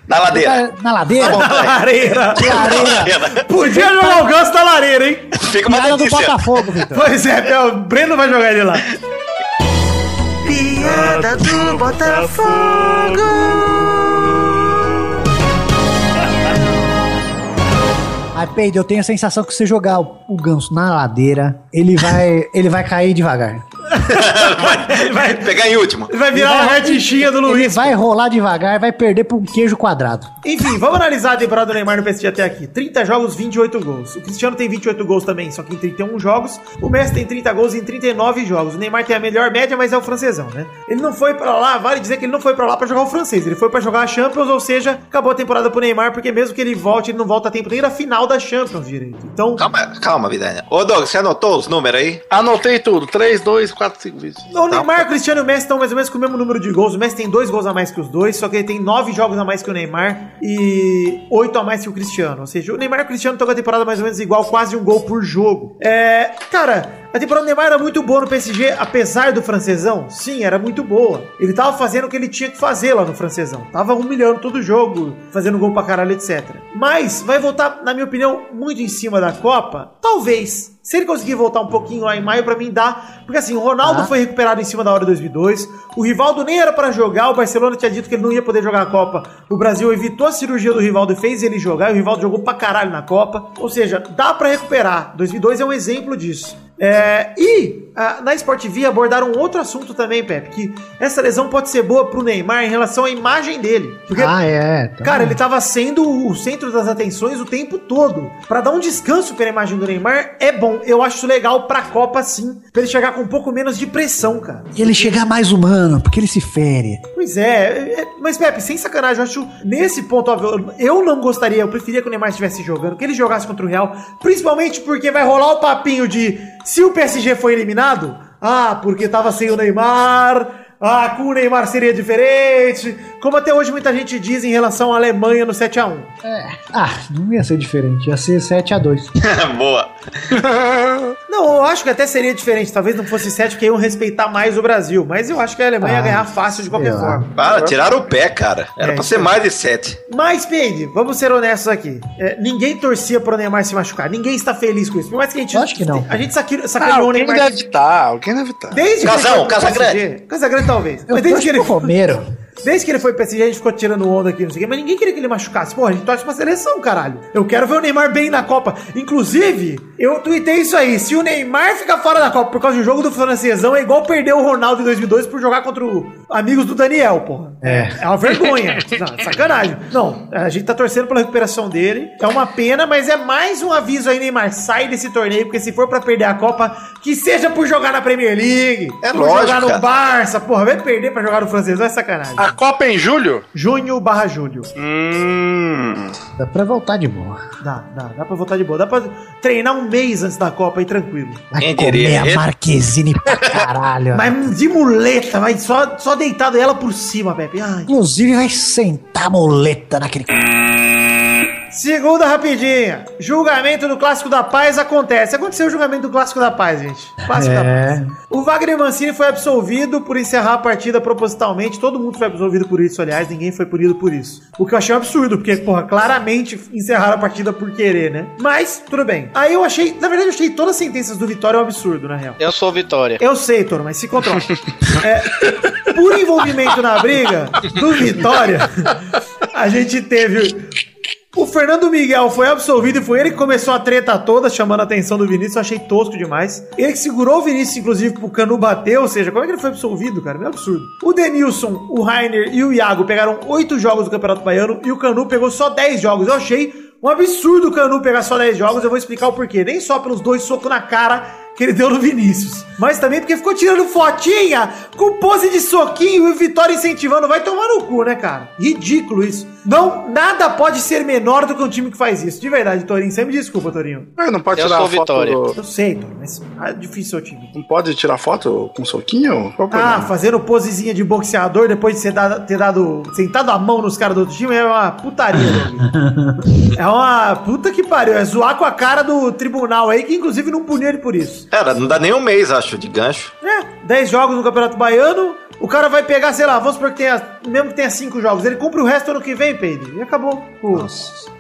Na ladeira. Na ladeira. Na lareira. lareira. Podia jogar o ganso na lareira, hein? Fica uma Piada do delícia. Botafogo, Vitor. Pois é, o Breno vai jogar ele lá. Piada do Botafogo. Mas, Peide, eu tenho a sensação que se jogar o, o ganso na ladeira, ele vai, ele vai cair devagar. Ele vai, Pegar em último. ele vai virar a retichinha do Ele Luiz. vai rolar devagar, vai perder um queijo quadrado. Enfim, vamos analisar a temporada do Neymar no PSG até aqui. 30 jogos, 28 gols. O Cristiano tem 28 gols também, só que em 31 jogos. O Messi tem 30 gols em 39 jogos. O Neymar tem a melhor média, mas é o francesão, né? Ele não foi pra lá, vale dizer que ele não foi pra lá pra jogar o francês. Ele foi pra jogar a Champions, ou seja, acabou a temporada pro Neymar, porque mesmo que ele volte, ele não volta a tempo nem da final da Champions direito. Então, Calma, calma, Vidania. Ô, Doug, você anotou os números aí? Anotei tudo. 3, 2, 4, 5 vezes. o Neymar, o Cristiano e o Messi estão mais ou menos com o mesmo número de gols. O Messi tem dois gols a mais que os dois, só que ele tem nove jogos a mais que o Neymar e oito a mais que o Cristiano. Ou seja, o Neymar e o Cristiano estão com a temporada mais ou menos igual, quase um gol por jogo. É, cara, a temporada do Neymar era muito boa no PSG, apesar do francesão. Sim, era muito boa. Ele tava fazendo o que ele tinha que fazer lá no francesão. Tava humilhando todo o jogo, fazendo gol pra caralho, etc. Mas vai voltar, na minha opinião, muito em cima da Copa? Talvez. Se ele conseguir voltar um pouquinho lá em maio, pra mim dá. Porque assim, o Ronaldo Ah. foi recuperado em cima da hora 2002. O Rivaldo nem era pra jogar. O Barcelona tinha dito que ele não ia poder jogar a Copa. O Brasil evitou a cirurgia do Rivaldo e fez ele jogar. E o Rivaldo jogou pra caralho na Copa. Ou seja, dá pra recuperar. 2002 é um exemplo disso. É, e ah, na Sport TV abordaram um outro assunto também, Pepe, que essa lesão pode ser boa pro Neymar em relação à imagem dele. Porque Ah, é. tá. Cara, ele tava sendo o centro das atenções o tempo todo. Pra dar um descanso pela imagem do Neymar é bom. Eu acho legal pra Copa, sim. Pra ele chegar com um pouco menos de pressão, cara. E ele chegar mais humano, porque ele se fere. Pois é, é, é, mas Pepe, sem sacanagem, eu acho nesse ponto, óbvio, eu não gostaria, eu preferia que o Neymar estivesse jogando, que ele jogasse contra o Real, principalmente porque vai rolar o papinho de se o PSG foi eliminado, ah, porque tava sem o Neymar, ah, com o Neymar seria diferente, como até hoje muita gente diz em relação à Alemanha no 7x1. Ah, não ia ser diferente. Ia ser 7x2. Boa. Não, eu acho que até seria diferente, talvez não fosse 7 porque iam respeitar mais o Brasil, mas eu acho que a Alemanha ia Ah, ganhar fácil de qualquer forma. Para, tiraram o pé, cara. Era É, pra ser aí. mais de sete. Mas, Peide, vamos ser honestos aqui. É, ninguém torcia pro Neymar se machucar. Ninguém está feliz com isso. Por mais que a gente. Acho que não. A gente saque- Ah, sacaneou o alguém Neymar. deve estar, alguém deve estar. Desde Casão, Casagrande. Casagrande talvez. Eu Mas desde que, ele, Romero. Desde que ele foi pro PSG, a gente ficou tirando onda aqui, não sei o quê. Mas ninguém queria que ele machucasse. Porra, a gente torce pra seleção, caralho. Eu quero ver o Neymar bem na Copa. Inclusive, eu tuitei isso aí. Se o Neymar ficar fora da Copa por causa do jogo do francesão, é igual perder o Ronaldo em 2002 por jogar contra o amigos do Daniel, porra. É. É uma vergonha. Não, sacanagem. Não, a gente tá torcendo pela recuperação dele. É uma pena, mas é mais um aviso aí, Neymar. Sai desse torneio, porque se for pra perder a Copa, que seja por jogar na Premier League. É por lógico, jogar no cara. Barça. Porra, vai perder pra jogar no francesão, é sacanagem. A Copa é em julho? Junho barra julho. Hum. Dá pra voltar de boa. Dá, dá, dá pra voltar de boa. Dá pra treinar um mês antes da Copa aí, tranquilo. Vai Quem comer a Marquezine pra caralho. Mas de muleta, vai só, só deitado ela por cima, Pepe. Ai. Inclusive vai sentar a muleta naquele. Segunda rapidinha. Julgamento do Clássico da Paz acontece. Aconteceu o julgamento do Clássico da Paz, gente. Clássico da É. Paz. O Wagner Mancini foi absolvido por encerrar a partida propositalmente. Todo mundo foi absolvido por isso, aliás. Ninguém foi punido por isso. O que eu achei um absurdo, porque, porra, claramente encerraram a partida por querer, né? Mas, tudo bem. Aí eu achei... Na verdade, eu achei todas as sentenças do Vitória um absurdo, na real. Eu sou Vitória. Eu sei, Toro, mas se controla. É, por envolvimento na briga do Vitória, a gente teve. O Fernando Miguel foi absolvido e foi ele que começou a treta toda, chamando a atenção do Vinícius. Eu achei tosco demais. Ele que segurou o Vinícius, inclusive, pro Canu bater. Ou seja, como é que ele foi absolvido, cara? Meio absurdo. O Denilson, o Rainer e o Iago pegaram oito jogos do Campeonato Baiano e o Canu pegou só 10 jogos. Eu achei um absurdo o Canu pegar só 10 jogos. Eu vou explicar o porquê. Nem só pelos dois socos na cara que ele deu no Vinícius. Mas também porque ficou tirando fotinha com pose de soquinho e o Vitória incentivando. Vai tomar no cu, né, cara? Ridículo isso. Não, nada pode ser menor do que um time que faz isso. De verdade, Torinho. Você me desculpa, Torinho. Ah, Não pode Eu tirar sou foto. Vitória. Eu sei, Torinho, mas é difícil o time. Não pode tirar foto com soquinho? Qual o Ah, fazendo posezinha de boxeador depois de ter dado. sentado a mão nos caras do outro time é uma putaria. É uma puta que pariu. É zoar com a cara do tribunal aí, que inclusive não puniu ele por isso. Cara, não dá nem um mês, acho, de gancho. É, 10 jogos no Campeonato Baiano. O cara vai pegar, sei lá, vamos supor que tenha mesmo que tenha cinco jogos, ele cumpre o resto ano que vem, Pedro. E acabou. Pô,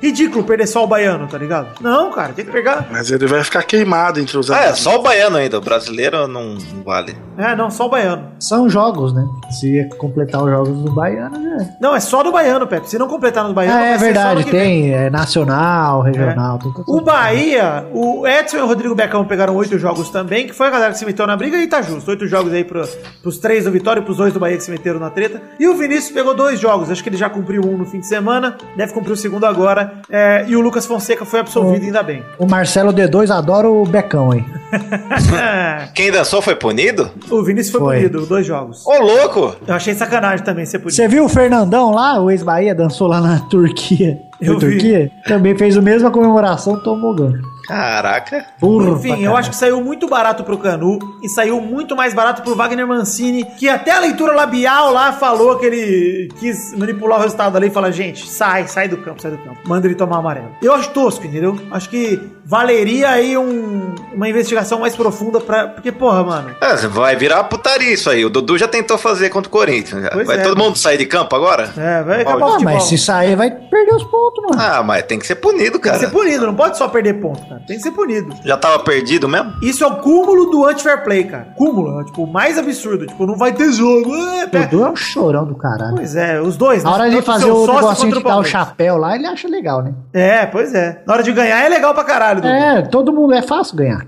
ridículo perder só o baiano, tá ligado? Não, cara, tem que pegar. Mas ele vai ficar queimado entre os Ah, é só o baiano ainda. O brasileiro não, vale. É, não, só o baiano. São jogos, né? Se completar os jogos do Baiano, né? Não, é só do baiano, Pepe. Se não completar no baiano, Ah, vai é verdade, tem. É nacional, regional. tudo, tudo. O Bahia, o Edson e o Rodrigo Becão pegaram oito jogos também, que foi a galera que se meteu na briga e tá justo. Oito jogos aí pro, pros três do Vitória e pros dois do Bahia que se meteram na treta. E o Vinícius pegou dois jogos, acho que ele já cumpriu um no fim de semana, deve cumprir o segundo agora. É, e o Lucas Fonseca foi absolvido, ainda bem. O Marcelo D2 adora o Becão, hein? Quem dançou foi punido? o Vinícius foi, Foi. punido, dois jogos. Ô, louco! Eu achei sacanagem também ser punido. Você viu o Fernandão lá, o ex-Bahia, dançou lá na Turquia? Eu. Turquia? Também fez a mesma comemoração, tomou gancho. Caraca. Burro. Enfim, eu acho que saiu muito barato pro Canu e saiu muito mais barato pro Wagner Mancini, que até a leitura labial lá falou que ele quis manipular o resultado ali e falar, gente, sai, sai do campo, sai do campo. Manda ele tomar amarelo. Eu acho tosco, entendeu? Acho que valeria aí um- uma investigação mais profunda pra... Porque, porra, mano... É, vai virar putaria isso aí. O Dudu já tentou fazer contra o Corinthians. Pois vai é. todo mundo sair de campo agora? É, vai acabar o Ah, futebol. mas se sair, vai perder os pontos, mano. Ah, mas tem que ser punido, Tem que cara. ser punido, não pode só perder ponto, cara. Tem que ser punido. Já tava perdido mesmo? Isso é o cúmulo do anti-fair play, cara. Cúmulo, é, tipo, o mais absurdo. Tipo, não vai ter jogo. É, Dudu é um chorão do caralho. Pois é, os dois. Na hora de fazer o sócio negocinho contra de dar o chapéu lá, ele acha legal, né? É, pois é. Na hora de ganhar é legal pra caralho, Dudu. É, todo mundo é fácil ganhar.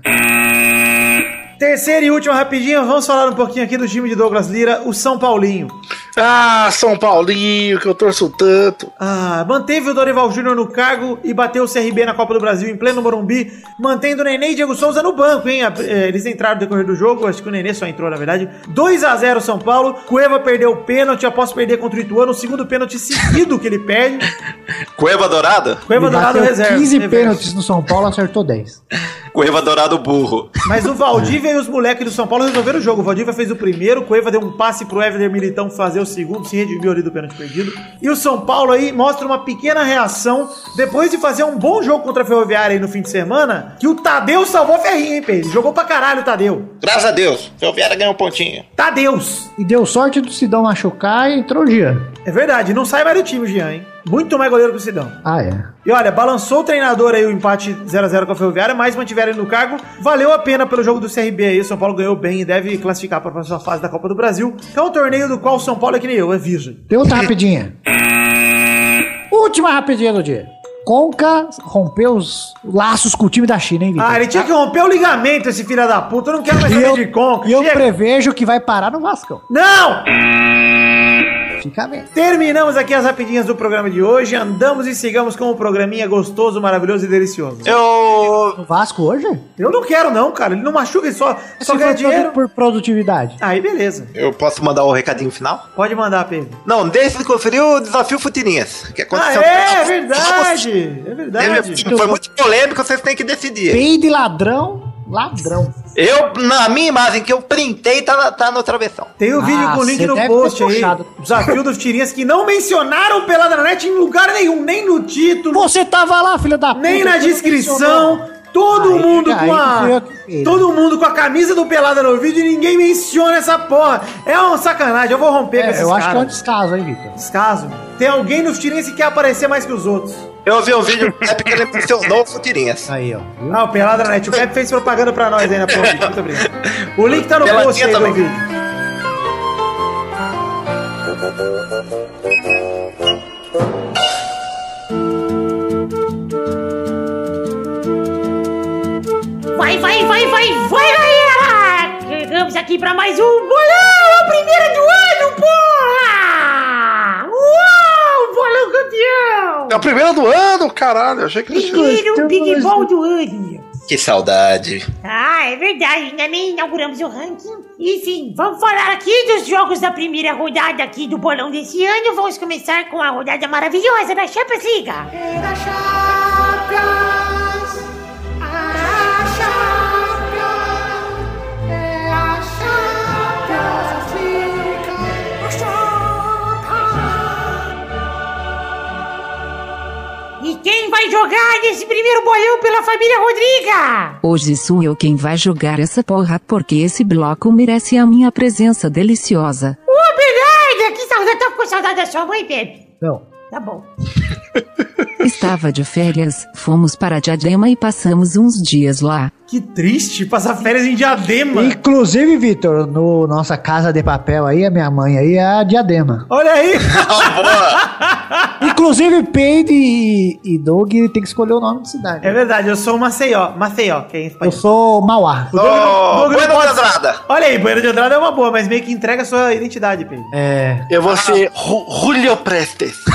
Terceira e última rapidinho, vamos falar um pouquinho aqui do time de Douglas Lira, o São Paulinho. Ah, São Paulinho, que eu torço tanto. Ah, manteve o Dorival Júnior no cargo e bateu o CRB na Copa do Brasil em pleno Morumbi, mantendo o Nenê e Diego Souza no banco, hein? Eh, Eles entraram no decorrer do jogo, acho que o Nenê só entrou, na verdade. 2 a 0 São Paulo, Cueva perdeu o pênalti após perder contra o Ituano, o segundo pênalti seguido que ele perde. Cueva Dourado? Cueva Ele Dourado reserva. 15 reverso. pênaltis no São Paulo, acertou 10. Cueva Dourado burro. Mas o Valdívia e os moleques do São Paulo resolveram o jogo. O Valdívia fez o primeiro, o Cueva deu um passe pro Éver Militão fazer o segundo, se redimiu ali do pênalti perdido. E o São Paulo aí mostra uma pequena reação depois de fazer um bom jogo contra a Ferroviária aí no fim de semana, que o Tadeu salvou a Ferrinha, hein, Pedro? Jogou pra caralho o Tadeu. Graças a Deus. Ferroviária ganhou um pontinho. Tadeus! E deu sorte do Sidão machucar e entrou o Jean. É verdade, não sai mais do time o Jean, hein? Muito mais goleiro que o Sidão. Ah, é. E olha, balançou o treinador aí o empate 0x0 com a Ferroviária, mas mantiveram ele no cargo. Valeu a pena pelo jogo do CRB aí. O São Paulo ganhou bem e deve classificar para a próxima fase da Copa do Brasil, que é um torneio do qual o São Paulo é que nem eu, é virgem. Tem outra rapidinha. Última rapidinha do dia. Conca rompeu os laços com o time da China, hein, Vitor? Ah, ele tinha que romper o ligamento, esse filho da puta. Eu não quero mais saber eu, de conca. e eu Chega. prevejo que vai parar no Vascão. Não! Fica bem. Terminamos aqui as rapidinhas do programa de hoje. Andamos e sigamos com um programinha gostoso, maravilhoso e delicioso. Eu. No Vasco hoje? Eu não quero, não, cara. Ele não machuca, ele só, só ganha dinheiro. por produtividade. Aí, beleza. Eu posso mandar o recadinho final? Pode mandar, Pedro. Não, deixa de conferir o desafio Futirinhas. Que Ah, aconteceu é, é verdade. É verdade. Foi muito polêmico, vocês têm que decidir. Peide ladrão, ladrão. Eu, na minha imagem que eu printei, tá, tá no travessão. Tem o vídeo Ah, com o link você no post aí. Desafio dos tirinhas que não mencionaram Pelada na Net em lugar nenhum, nem no título, Você tava lá, filho da puta. nem na descrição. Todo Aí, mundo aí com a. Todo mundo com a camisa do Pelada no vídeo e ninguém menciona essa porra. É uma sacanagem, eu vou romper com É, esses eu acho que é um descaso, hein, Vitor? Descaso. Tem alguém nos tirinhas que quer aparecer mais que os outros. Eu vi um vídeo do Pepe que ele mencionou o Futirinhas. Aí, ó. Ah, o Pelada na Net. O Pepe fez propaganda pra nós aí na porra. do vídeo. Muito obrigado. O link tá no post aí do vídeo. Vai, vai, vai, vai, vai, galera! Chegamos aqui pra mais um campeão! É a primeira do ano, caralho. Eu achei que ele tinha. Primeiro Big Ball do ano! Que saudade. Ah, é verdade, ainda nem inauguramos o ranking. Enfim, vamos falar aqui dos jogos da primeira rodada aqui do bolão desse ano. Vamos começar com a rodada maravilhosa da Champions League. E quem vai jogar nesse primeiro bolão pela família Rodriga? Hoje sou eu quem vai jogar essa porra porque esse bloco merece a minha presença deliciosa. Ô, Bernarda, que já tá com saudade da sua mãe, Pepe? Não. Tá bom. Estava de férias, fomos para Diadema e passamos uns dias lá. Que triste passar férias em diadema. Inclusive, Vitor, no nossa casa de papel aí, a minha mãe aí é a diadema. Olha aí. Inclusive, Peide e, e Doug tem que escolher o nome de cidade. É verdade, eu sou o Maceió. Maceió, que é em Eu espanhol. sou Mauá. O Doug Doug Bueno de Andrada. Olha aí, Bueno de Andrada é uma boa, mas meio que entrega a sua identidade, Pedro. É. Eu vou ser Ru- Julio Prestes.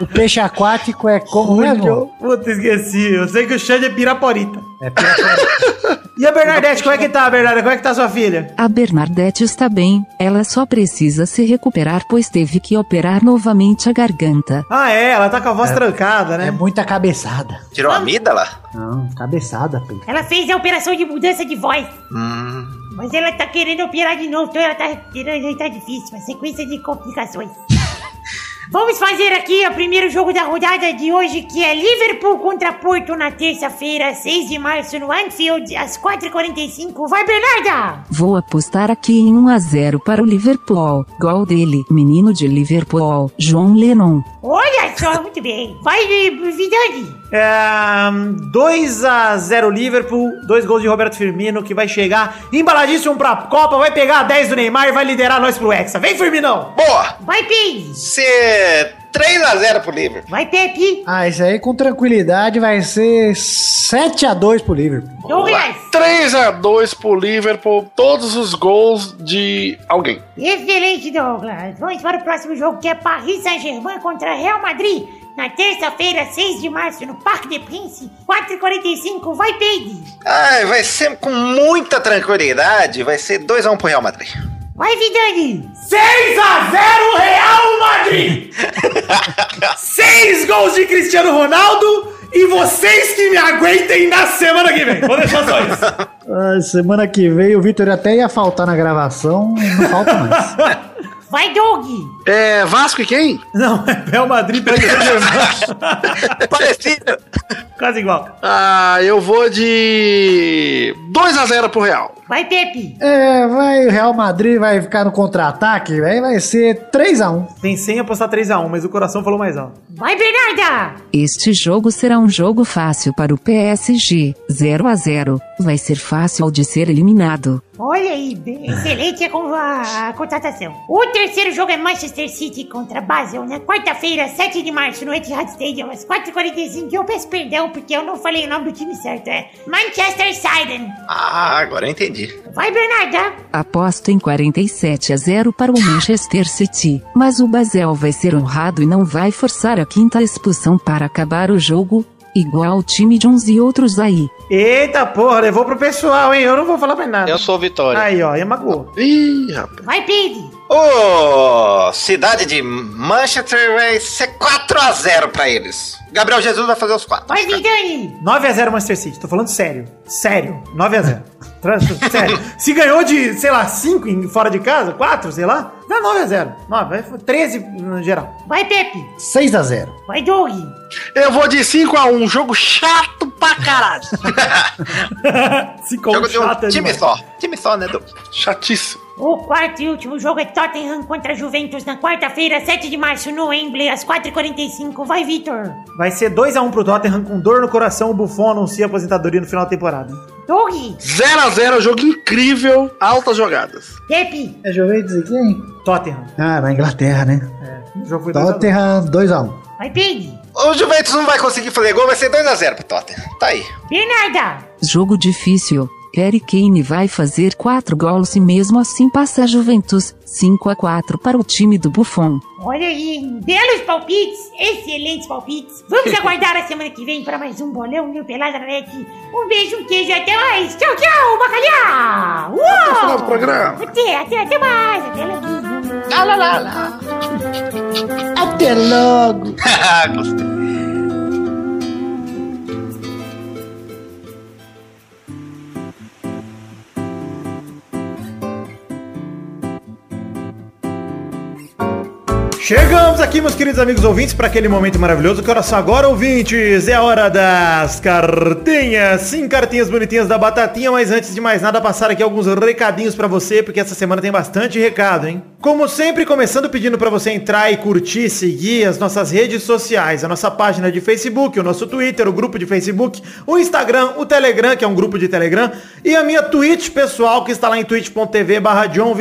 O peixe aquático é como mesmo? Puta, esqueci. Eu sei que o Xande é Piraporita. É Piraporita. E a Bernadette, como é que tá, Bernadette? Como é que tá sua filha? A Bernadette está bem, ela só precisa se recuperar pois teve que operar novamente a garganta. Ah, é, ela tá com a voz trancada, né? É muita cabeçada. Tirou a amígdala? Não, cabeçada, Peide. Ela fez a operação de mudança de voz. Hum. Mas ela tá querendo operar de novo, então ela tá querendo, tá difícil, uma sequência de complicações. Vamos fazer aqui o primeiro jogo da rodada de hoje, que é Liverpool contra Porto na terça-feira, 6 de março, no Anfield, às 4h45. Vai, Bernarda! Vou apostar aqui em 1 a 0 para o Liverpool. Gol dele, menino de Liverpool, João Lennon. Olha só, muito bem. Vai, Vidani! É, 2x0 Liverpool, dois gols de Roberto Firmino, que vai chegar embaladíssimo pra Copa, vai pegar a 10 do Neymar e vai liderar nós pro Hexa. Vem, Firminão! Boa! Vai, Pei! Ser 3x0 pro Liverpool. Vai, Pepe! Ah, isso aí com tranquilidade vai ser 7x2 pro Liverpool. Douglas! 3x2 pro Liverpool, todos os gols de alguém. Excelente, Douglas. Vamos para o próximo jogo, que é Paris Saint-Germain contra Real Madrid. Na terça-feira, 6 de março, no Parque de Prince, 4h45. Vai, Peide! Ai, vai ser com muita tranquilidade. Vai ser 2x1 pro Real Madrid. Vai, Vidani! 6x0 Real Madrid! Seis gols de Cristiano Ronaldo e vocês que me aguentem na semana que vem. Vou deixar só isso. Ah, semana que vem o Vitor até ia faltar na gravação, não falta mais. Vai, Doug! É Vasco e quem? Não, é Real Madrid Saint-Germain. Parecido. Quase igual. Ah, eu vou de 2x0 pro Real. Vai, Pepe! É, vai, o Real Madrid vai ficar no contra-ataque, aí vai ser 3x1. Pensei em apostar 3x1, mas o coração falou mais alto. Vai, Bernarda! Este jogo será um jogo fácil para o PSG, 0 a 0. Vai ser fácil de ser eliminado. Olha aí, bem- excelente a- a contratação. O terceiro jogo é Manchester City contra Basel, na quarta-feira, 7 de março, no Etihad Stadium, às 4h45. Eu peço perdão porque eu não falei o nome do time certo, é Manchester City. Ah, agora eu entendi. Vai, Bernarda! Aposto em 47 a 0 para o Manchester City, mas o Basel vai ser honrado e não vai forçar a quinta expulsão para acabar o jogo, igual o time de uns e outros aí. Eita porra, levou pro pessoal, hein? Eu não vou falar mais nada. Eu sou Vitória. Aí, ó, e magoou. Ih, rapaz. Vai, Pig! Ô, cidade de Manchester vai ser 4x0 pra eles. Gabriel Jesus vai fazer os 4. Vai, Vidani! 9x0 Manchester City, tô falando sério. Sério, 9x0. Tra- sério. Se ganhou de, sei lá, 5 em- fora de casa, 4, sei lá, dá 9x0. 9, vai 13 no geral. Vai, Pepe! 6x0. Vai, Doug! Eu vou de 5x1, jogo chato pra caralho. Se Jogo de um chato é time só. Time só, né, Doug? Chatíssimo. O quarto e último jogo é Tottenham contra Juventus na quarta-feira, 7 de março, no Wembley, às 4h45. Vai, Vitor! Vai ser 2x1 pro Tottenham com dor no coração. O Buffon anuncia a aposentadoria no final da temporada. Doug! 0x0, jogo incrível, altas jogadas. Pepe! É Juventus e quem? Tottenham. Ah, na Inglaterra, né? O jogo foi 2 a 2. Tottenham 2x1. Vai, Pig! O Juventus não vai conseguir fazer gol, vai ser 2x0 pro Tottenham. Tá aí. Bernarda! Jogo difícil. Harry Kane vai fazer 4 gols e mesmo assim passa a Juventus, 5 a 4 para o time do Buffon. Olha aí, belos palpites, excelentes palpites. Vamos aguardar a semana que vem para mais um bolão New Pelada na Net. Um beijo, um queijo e até mais. Tchau, tchau, bacalhau! Até o final do Uou! programa. Até, até, até mais. Até logo. Até logo. Gostei. Chegamos aqui, meus queridos amigos ouvintes, para aquele momento maravilhoso. Que hora só agora, ouvintes? É a hora das cartinhas. Sim, cartinhas bonitinhas da Batatinha, mas antes de mais nada, passar aqui alguns recadinhos para você, porque essa semana tem bastante recado, hein? Como sempre, começando pedindo para você entrar e curtir, seguir as nossas redes sociais, a nossa página de Facebook, o nosso Twitter, o grupo de Facebook, o Instagram, o Telegram, que é um grupo de Telegram, e a minha Twitch pessoal, que está lá em twitch.tv barra John.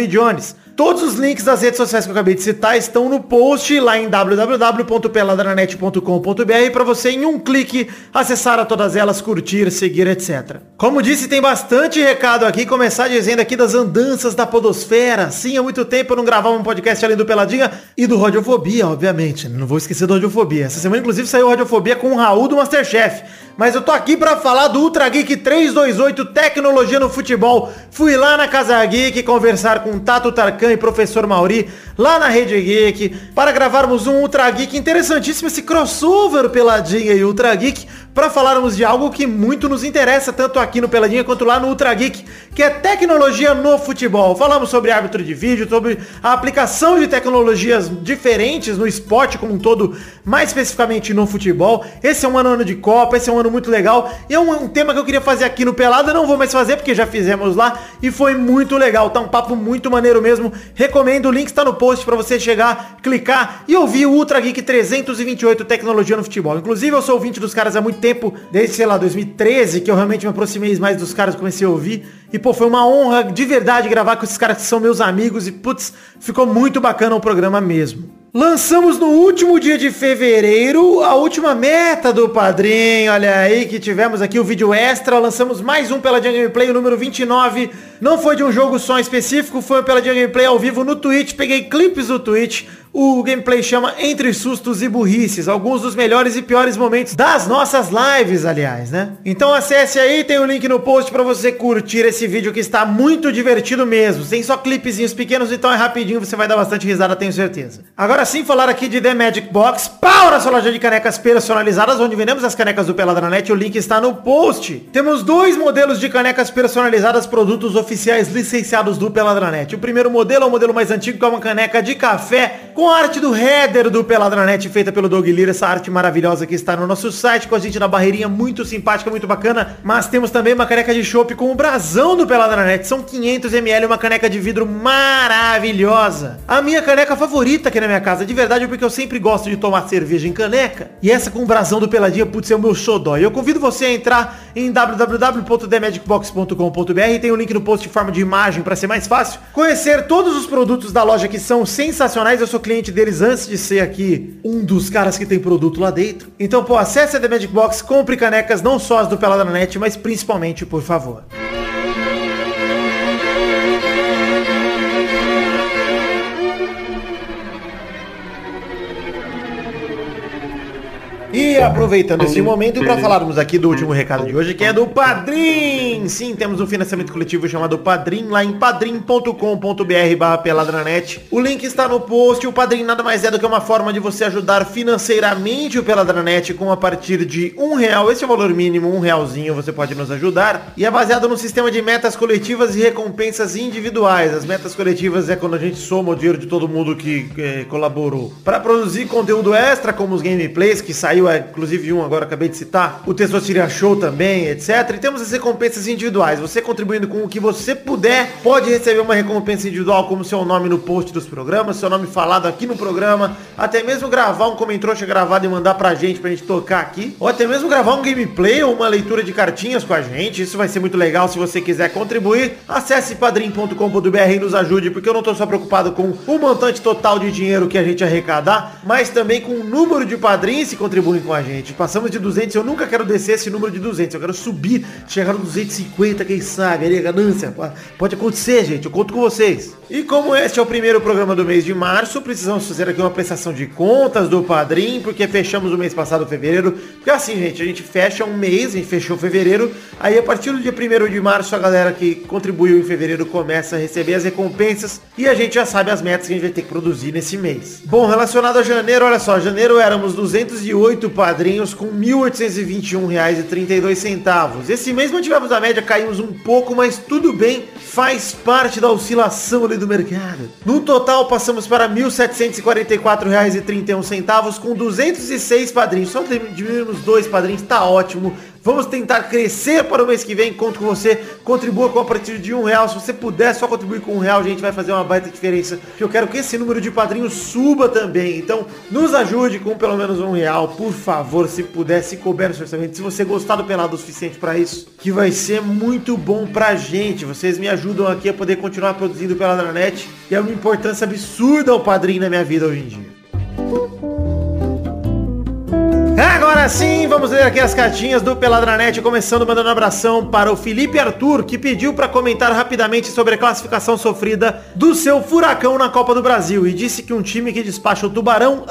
Todos os links das redes sociais que eu acabei de citar estão no post lá em www.peladranet.com.br para você em um clique acessar a todas elas, curtir, seguir, etc. Como disse, tem bastante recado aqui, começar dizendo aqui das andanças da podosfera. Sim, há muito tempo eu não gravava um podcast além do Peladinha e do Radiofobia, obviamente. Não vou esquecer do Radiofobia. Essa semana, inclusive, saiu Radiofobia com o Raul do Masterchef. Mas eu tô aqui pra falar do Ultra Geek 328 Tecnologia no Futebol. Fui lá na Casa Geek conversar com Tato Tarkan e Professor Mauri, lá na Rede Geek, para gravarmos um Ultra Geek. Interessantíssimo, esse crossover Peladinha e Ultra Geek, para falarmos de algo que muito nos interessa, tanto aqui no Peladinha quanto lá no Ultra Geek, que é tecnologia no futebol. Falamos sobre árbitro de vídeo, sobre a aplicação de tecnologias diferentes no esporte como um todo, mais especificamente no futebol. Esse é um ano de Copa, esse é um ano muito legal. E é um, um tema que eu queria fazer aqui no Pelada, não vou mais fazer porque já fizemos lá e foi muito legal. Tá um papo muito maneiro mesmo. Recomendo, o link está no post para você chegar, clicar e ouvir o Ultra Geek 328 Tecnologia no Futebol. Inclusive eu sou ouvinte dos caras há muito tempo, desde, sei lá, 2013, que eu realmente me aproximei mais dos caras, comecei a ouvir. E, pô, foi uma honra de verdade gravar com esses caras que são meus amigos e, putz, ficou muito bacana o programa mesmo. Lançamos no último dia de fevereiro a última meta do padrinho. Olha aí que tivemos aqui o vídeo extra. Lançamos mais um pela Gameplay, o número 29. Não foi de um jogo só específico, foi pela Gameplay ao vivo no Twitch. Peguei clipes do Twitch. O gameplay chama Entre Sustos e Burrices, alguns dos melhores e piores momentos das nossas lives, aliás, né? Então acesse aí, tem o link no post para você curtir esse vídeo que está muito divertido mesmo. Tem só clipezinhos pequenos, então é rapidinho, você vai dar bastante risada, tenho certeza. Agora sim, falar aqui de The Magic Box, pau na sua loja de canecas personalizadas, onde vendemos as canecas do Peladranet, o link está no post. Temos dois modelos de canecas personalizadas, produtos oficiais licenciados do Peladranet. O primeiro modelo é o modelo mais antigo, que é uma caneca de café com a arte do header do Peladranet, feita pelo Doug Lira, essa arte maravilhosa que está no nosso site, com a gente na barreirinha, muito simpática, muito bacana. Mas temos também uma caneca de chopp com o brasão do Peladranet, são 500ml, uma caneca de vidro maravilhosa. A minha caneca favorita aqui na minha casa, de verdade, porque eu sempre gosto de tomar cerveja em caneca. E essa com o brasão do Peladinha, putz, é o meu xodó. E eu convido você a entrar em www.themagicbox.com.br, tem o um link no post em forma de imagem para ser mais fácil. Conhecer todos os produtos da loja que são sensacionais, eu sou cliente deles antes de ser aqui um dos caras que tem produto lá dentro. Então, pô, acesse a The Magic Box, compre canecas, não só as do Peladranet, mas principalmente, por favor. E aproveitando esse momento para falarmos aqui do último recado de hoje, que é do Padrim. Sim, temos um financiamento coletivo chamado Padrim, lá em padrim.com.br barra peladranet. O link está no post. O Padrim nada mais é do que uma forma de você ajudar financeiramente o Peladranet com a partir de um real. Esse é o valor mínimo, um realzinho você pode nos ajudar. E é baseado no sistema de metas coletivas e recompensas individuais. As metas coletivas é quando a gente soma o dinheiro de todo mundo que eh, colaborou. Para produzir conteúdo extra, como os gameplays que saiu é, inclusive um agora acabei de citar, o Testosteria Show também, etc. E temos as recompensas individuais. Você contribuindo com o que você puder, pode receber uma recompensa individual, como seu nome no post dos programas, seu nome falado aqui no programa, até mesmo gravar um comentário gravado e mandar pra gente, pra gente tocar aqui, ou até mesmo gravar um gameplay ou uma leitura de cartinhas com a gente. Isso vai ser muito legal se você quiser contribuir. Acesse padrim.com.br e nos ajude, porque eu não tô só preocupado com o montante total de dinheiro que a gente arrecadar, mas também com o número de padrinhos se contribuem com a gente. Passamos de 200, eu nunca quero descer esse número de 200, eu quero subir, chegar no 250, quem sabe, ali a ganância. Pode acontecer, gente, eu conto com vocês. E como este é o primeiro programa do mês de março, precisamos fazer aqui uma prestação de contas do Padrim, porque fechamos o mês passado, fevereiro. Porque assim, gente, a gente fecha um mês, a gente fechou fevereiro, aí a partir do dia 1 de março, a galera que contribuiu em fevereiro começa a receber as recompensas e a gente já sabe as metas que a gente vai ter que produzir nesse mês. Bom, relacionado a janeiro, olha só, janeiro éramos 208 padrinhos com R$ 1.821,32. Esse mês mantivemos a média, caímos um pouco, mas tudo bem, faz parte da oscilação ali do mercado. No total, passamos para R$ 1.744,31 com 206 padrinhos. Só diminuímos dois padrinhos, tá ótimo. Vamos tentar crescer para o mês que vem. Conto com você. Contribua com a partir de um real. Se você puder só contribuir com um real, a gente vai fazer uma baita diferença. Que eu quero que esse número de padrinhos suba também. Então, nos ajude com pelo menos um real, por favor, se puder, se couber no seu orçamento. Se você gostar do pelado o suficiente para isso, que vai ser muito bom pra gente. Vocês me ajudam aqui a poder continuar produzindo pela Dranet. E é uma importância absurda o padrinho na minha vida hoje em dia. Agora sim, vamos ler aqui as cartinhas do Peladranet, começando mandando um abração para o Felipe Arthur, que pediu para comentar rapidamente sobre a classificação sofrida do seu Furacão na Copa do Brasil e disse que um time que despacha o Tubarão,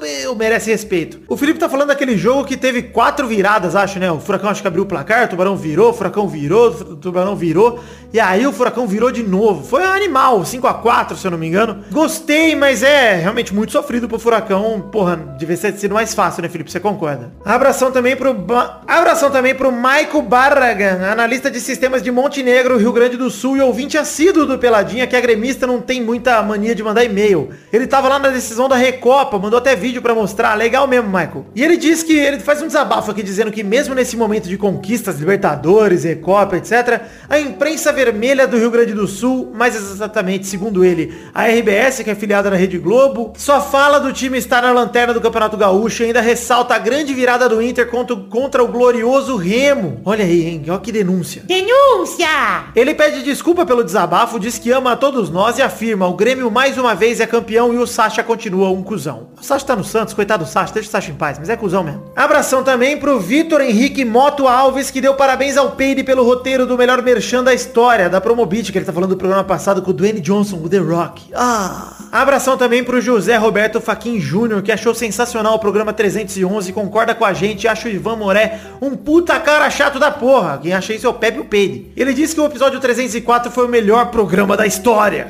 meu, merece respeito. O Felipe tá falando daquele jogo que teve quatro viradas, acho, né? O Furacão acho que abriu o placar, o Tubarão virou, o Furacão virou, o Tubarão virou, e aí o Furacão virou de novo. Foi um animal, 5 a 4 se eu não me engano. Gostei, mas é realmente muito sofrido pro Furacão. Porra, devia ter sido mais fácil, né, Felipe? Você concorda? Abração também pro ba... Abração também pro Maico Barragan, analista de sistemas de Montenegro, Rio Grande do Sul e ouvinte assíduo do Peladinha, que a gremista não tem muita mania de mandar e-mail. Ele tava lá na decisão da Recopa, mandou até vídeo pra mostrar, legal mesmo, Michael. E ele diz que ele faz um desabafo aqui dizendo que mesmo nesse momento de conquistas, Libertadores, Recopa, etc, a imprensa vermelha do Rio Grande do Sul, mais exatamente, segundo ele, a RBS, que é filiada na Rede Globo, só fala do time estar na lanterna do Campeonato Gaúcho e ainda ressalta a grande virada do Inter contra, contra o glorioso Remo. Olha aí, hein? Olha que denúncia. Denúncia! Ele pede desculpa pelo desabafo, diz que ama a todos nós e afirma, o Grêmio mais uma vez é campeão e o Sacha continua um cuzão. O Sacha tá no Santos, coitado do Sacha, deixa o Sacha em paz, mas é cuzão mesmo. Abração também pro Vitor Henrique Moto Alves, que deu parabéns ao Peide pelo roteiro do melhor merchan da história, da Promobit, que ele tá falando do programa passado com o Dwayne Johnson, o The Rock. Ah! Abração também pro José Roberto Faquin Júnior, que achou sensacional o programa 311, concorda com a gente, acha o Ivan Moré um puta cara chato da porra. Quem acha isso é o Pepe e o Peide. Ele disse que o episódio 304 foi o melhor programa da história.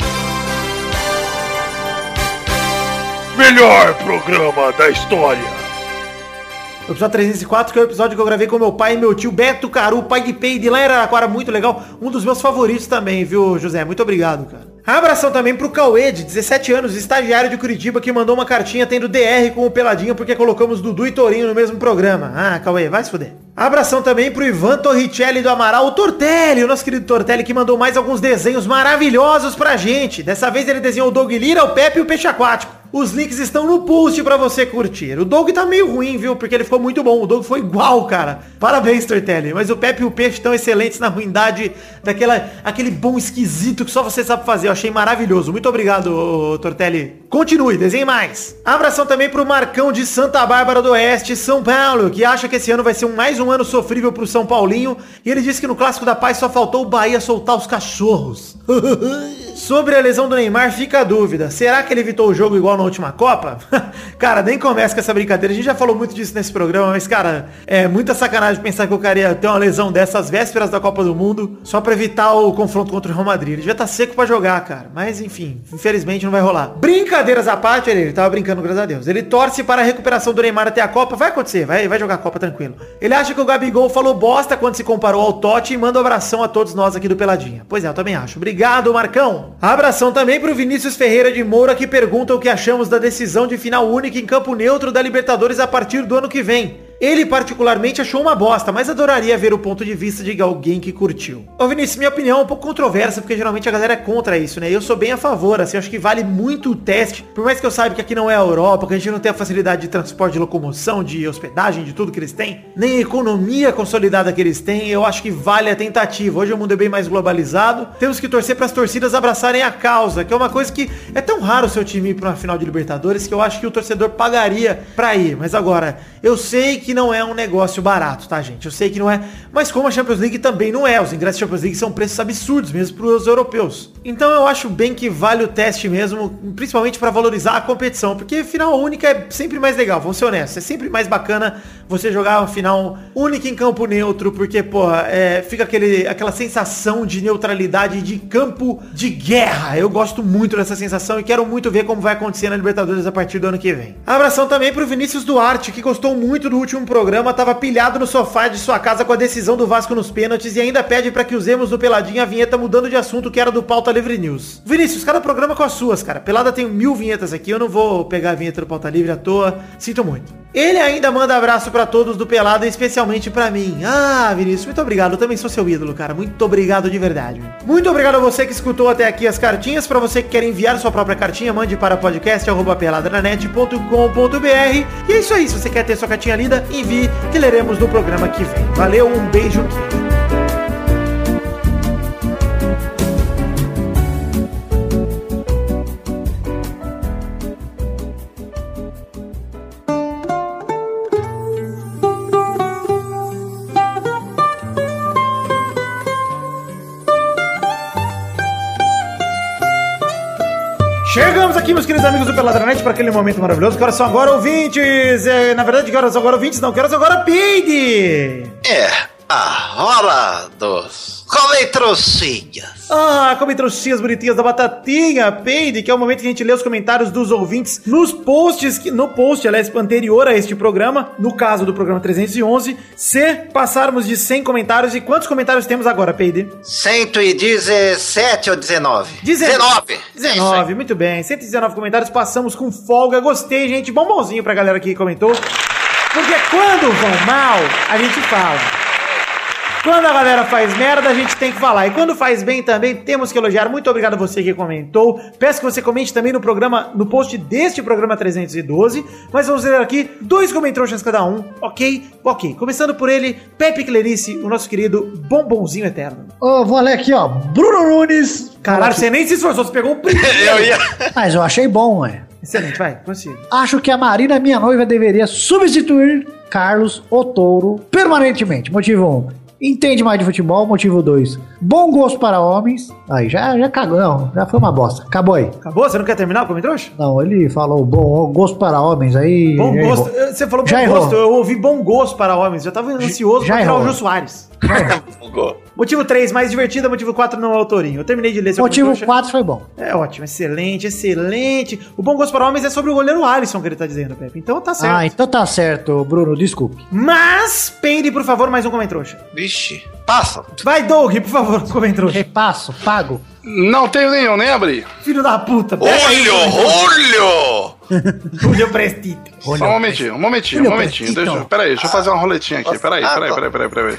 Melhor programa da história. O episódio 304, que é o episódio que eu gravei com meu pai e meu tio Beto Caru, pai de Peide, lá em Araraquara, muito legal. Um dos meus favoritos também, viu, José? Muito obrigado, cara. Abração também pro Cauê, de 17 anos, estagiário de Curitiba, que mandou uma cartinha tendo DR com o Peladinho porque colocamos Dudu e Torinho no mesmo programa. Ah, Cauê, vai se fuder. Abração também pro Ivan Torricelli do Amaral, o Tortelli, o nosso querido Tortelli, que mandou mais alguns desenhos maravilhosos pra gente. Dessa vez ele desenhou o Doug Lira, o Pepe e o Peixe Aquático. Os links estão no post pra você curtir. O Doug tá meio ruim, viu? Porque ele ficou muito bom. O Doug foi igual, cara. Parabéns, Tortelli. Mas o Pepe e o Peixe estão excelentes na ruindade daquela aquele bom esquisito que só você sabe fazer. Eu achei maravilhoso. Muito obrigado, Tortelli. Continue, desenhe mais. Abração também pro Marcão de Santa Bárbara do Oeste, São Paulo, que acha que esse ano vai ser um, mais um ano sofrível pro São Paulinho. E ele disse que no Clássico da Paz só faltou o Bahia soltar os cachorros. Sobre a lesão do Neymar, fica a dúvida. Será que ele evitou o jogo igual na última Copa? cara, nem começa com essa brincadeira. A gente já falou muito disso nesse programa, mas, cara, é muita sacanagem pensar que o cara ia ter uma lesão dessas vésperas da Copa do Mundo só pra evitar o confronto contra o Real Madrid. Ele já tá seco pra jogar, cara. Mas, enfim, infelizmente não vai rolar. Brincadeiras à parte, ele tava brincando, graças a Deus. Ele torce para a recuperação do Neymar até a Copa. Vai acontecer, vai, vai jogar a Copa tranquilo. Ele acha que o Gabigol falou bosta quando se comparou ao Totti e manda um abração a todos nós aqui do Peladinha. Pois é, eu também acho. Obrigado, Marcão. Abração também pro Vinícius Ferreira de Moura que pergunta o que achamos da decisão de final única em campo neutro da Libertadores a partir do ano que vem. Ele particularmente achou uma bosta, mas adoraria ver o ponto de vista de alguém que curtiu. Ô Vinícius, minha opinião é um pouco controversa, porque geralmente a galera é contra isso, né? Eu sou bem a favor, assim, acho que vale muito o teste. Por mais que eu saiba que aqui não é a Europa, que a gente não tem a facilidade de transporte, de locomoção, de hospedagem, de tudo que eles têm, nem a economia consolidada que eles têm, eu acho que vale a tentativa. Hoje o mundo é bem mais globalizado. Temos que torcer para as torcidas abraçarem a causa, que é uma coisa que é tão raro o seu time ir para uma final de Libertadores que eu acho que o torcedor pagaria pra ir. Mas agora, eu sei que que não é um negócio barato, tá, gente? Eu sei que não é, mas como a Champions League também não é, os ingressos da Champions League são preços absurdos mesmo para os europeus. Então eu acho bem que vale o teste mesmo, principalmente para valorizar a competição, porque final única é sempre mais legal, vamos ser honestos, é sempre mais bacana você jogar uma final única em campo neutro, porque, porra, é, fica aquele, aquela sensação de neutralidade de campo de guerra. Eu gosto muito dessa sensação e quero muito ver como vai acontecer na Libertadores a partir do ano que vem. Abração também pro Vinícius Duarte, que gostou muito do último programa, tava pilhado no sofá de sua casa com a decisão do Vasco nos pênaltis e ainda pede para que usemos no Peladinha a vinheta mudando de assunto que era do Pauta Livre News. Vinícius, cada programa com as suas, cara. Pelada tem mil vinhetas aqui, eu não vou pegar a vinheta do Pauta Livre à toa, sinto muito. Ele ainda manda abraço para todos do Pelada, especialmente para mim. Ah, Vinícius, muito obrigado. Eu também sou seu ídolo, cara. Muito obrigado de verdade. Muito obrigado a você que escutou até aqui as cartinhas. Para você que quer enviar sua própria cartinha, mande para podcast@peladranet.com.br. E é isso aí. Se você quer ter sua cartinha lida, envie que leremos no programa que vem. Valeu, um beijo. Meus queridos amigos do Peladranet, para aquele momento maravilhoso. Que horas são agora, ouvintes? É, na verdade, que horas são agora, ouvintes? Não, que horas são agora, Peide! É a hora dos comentrouxinhas. Ah, comentrocinhas bonitinhas da batatinha, Peide, que é o momento que a gente lê os comentários dos ouvintes nos posts, que, no post, aliás, anterior a este programa, no caso do programa 311, se passarmos de 100 comentários, e quantos comentários temos agora, Peide? 117 ou 19? 19. 19, muito bem. 119 comentários, passamos com folga. Gostei, gente. Bombonzinho pra galera que comentou. Porque quando vão mal, a gente fala. Quando a galera faz merda, a gente tem que falar. E quando faz bem também, temos que elogiar. Muito obrigado a você que comentou. Peço que você comente também no programa, no post deste programa 312. Mas vamos ler aqui dois comentários cada um, ok? Ok. Começando por ele, Pepe Clerice, o nosso querido bombonzinho eterno. Ô, vou ler aqui, ó. Bruno Nunes. Caralho, você nem se esforçou, você pegou o primeiro. Eu ia. Mas eu achei bom, ué. Excelente, vai, consigo. Acho que a Marina, minha noiva, deveria substituir Carlos Otouro permanentemente. Motivo 1. Entende mais de futebol. Motivo 2. Bom gosto para homens. Aí, já, já cagou. Não, já foi uma bosta. Acabou aí. Acabou? Você não quer terminar o comentário? Não, ele falou bom gosto para homens. Aí. Bom gosto. errou. Você falou bom Já errou. gosto. Eu ouvi bom gosto para homens. Já tava ansioso já pra tirar errou. o Jô Soares. Bugou. Motivo 3, mais divertida. Motivo 4, não é autorinho. Eu terminei de ler seu Motivo comentário. 4 foi bom. É ótimo, excelente, excelente. O bom gosto para homens é sobre o goleiro Alisson que ele tá dizendo, Pepe. Então tá certo. Ah, então tá certo, Bruno. Desculpe. Mas, peide, por favor, mais um comentrouxa. Vixe. Passa. Vai, Doug, por favor, comentrouxa. Repasso, pago. Não tenho nenhum, nem abri. Filho da puta. Olho, olho. Olho prestite. Só um momentinho, um momentinho, um momentinho. Deixa, peraí, deixa eu fazer uma roletinha aqui. Peraí, peraí, peraí, peraí, peraí.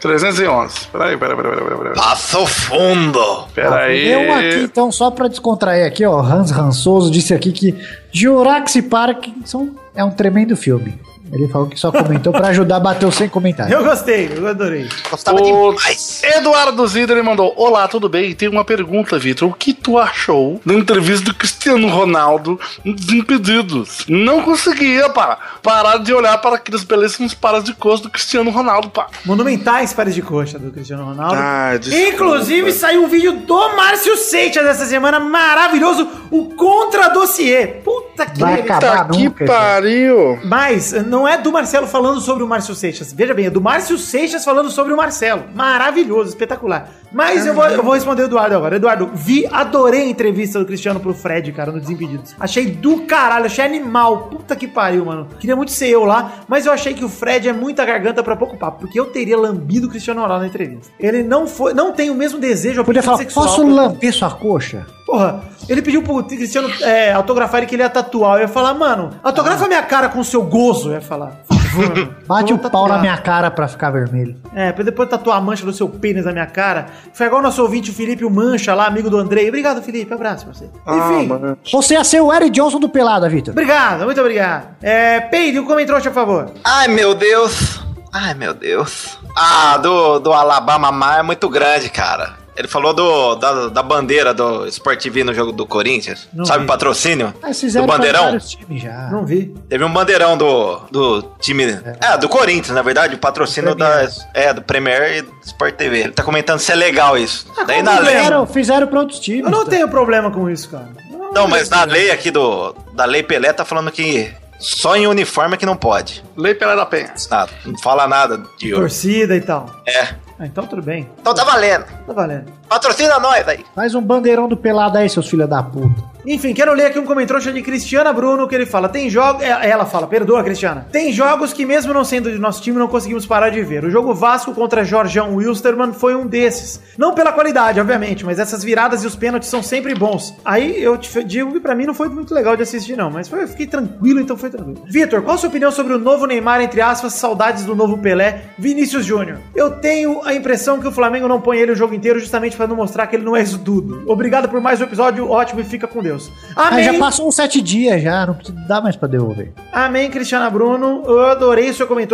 311. Peraí, peraí, peraí, peraí, peraí. Passa o fundo. Peraí. Eu aqui, então, só pra descontrair aqui, ó, Hans Rançoso disse aqui que Jurassic Park são- é um tremendo filme. Ele falou que só comentou pra ajudar a bater os 100 comentários. Eu gostei, eu adorei. Gostava O demais. Eduardo Zidler mandou: Olá, tudo bem? Tem uma pergunta, Vitor. O que tu achou da entrevista do Cristiano Ronaldo nos Impedidos? Não conseguia, pá, parar de olhar para aqueles belíssimos paras de coxa do Cristiano Ronaldo, pá. Monumentais pares de coxa do Cristiano Ronaldo. Ah, desculpa. Inclusive, saiu um vídeo do Márcio Seixas essa semana, maravilhoso, o Contra Dossiê. Puta que Vai acabar Tá que nunca. pariu. Mas não é do Marcelo falando sobre o Márcio Seixas. Veja bem, é do Márcio Seixas falando sobre o Marcelo. Maravilhoso, espetacular. Mas eu vou, eu vou responder o Eduardo agora. Eduardo, vi, adorei a entrevista do Cristiano pro Fred, cara, no Desimpedidos. Achei do caralho, achei animal. Puta que pariu, mano. Queria muito ser eu lá, mas eu achei que o Fred é muita garganta pra pouco papo, porque eu teria lambido o Cristiano Ronaldo na entrevista. Ele não foi, não tem o mesmo desejo Podia falar, sexual posso lamber sua coxa? Porra, ele pediu pro Cristiano é, autografar ele que ele ia tatuar. Eu ia falar, mano, autografa minha cara com o seu gozo. Eu ia falar. Por favor, mano. Bate o pau na minha cara pra ficar vermelho. É, pra depois tatuar a mancha do seu pênis na minha cara. Foi igual o nosso ouvinte, o Felipe, o Mancha lá, amigo do Andrei. Obrigado, Felipe. Abraço pra você. Enfim. mano. Você ia ser o Eric Johnson do Pelada, Vitor. Obrigado, muito obrigado. É, Peide, um comentário, por favor. Ai, meu Deus. Ai, meu Deus. Ah, do, do Alabama Mar é muito grande, cara. Ele falou do, da, da bandeira do Sport TV no jogo do Corinthians. Não Sabe vi. o patrocínio? Fizeram do bandeirão? já. Não vi. Teve um bandeirão do, do time. É. do Corinthians, na verdade, o patrocínio da. É, do Premier e do Sport TV. Ele tá comentando se é legal isso. Daí na lei. Fizeram, pra outros times. Eu não tá? tenho problema com isso, cara. Não, mas na lei aqui do. Da lei Pelé tá falando que só em uniforme é que não pode. Lei Pelé da Penha. Nada, não fala nada de. Torcida e tal. É. Ah, então tudo bem. Então tá valendo. Tá valendo. Patrocina nós aí. Faz um bandeirão do pelado aí, seus filhos da puta. Enfim, quero ler aqui um comentário de Cristiana Bruno, que ele fala, tem jogos... Ela fala, perdoa, Cristiana. Tem jogos que mesmo não sendo de nosso time, não conseguimos parar de ver. O jogo Vasco contra Jorgeão Wilstermann foi um desses. Não pela qualidade, obviamente, mas essas viradas e os pênaltis são sempre bons. Aí eu te digo que pra mim não foi muito legal de assistir, não, mas foi, eu fiquei tranquilo, então foi tranquilo. Vitor, qual a sua opinião sobre o novo Neymar, entre aspas, saudades do novo Pelé, Vinícius Júnior? Eu tenho a impressão que o Flamengo não põe ele o jogo inteiro justamente pra não mostrar que ele não é isso tudo. Obrigado por mais um episódio, ótimo e fica com Deus. Ah, Amém. já passou uns sete dias já, não dá mais pra devolver. Amém, Cristiana Bruno. Eu adorei o seu comentário.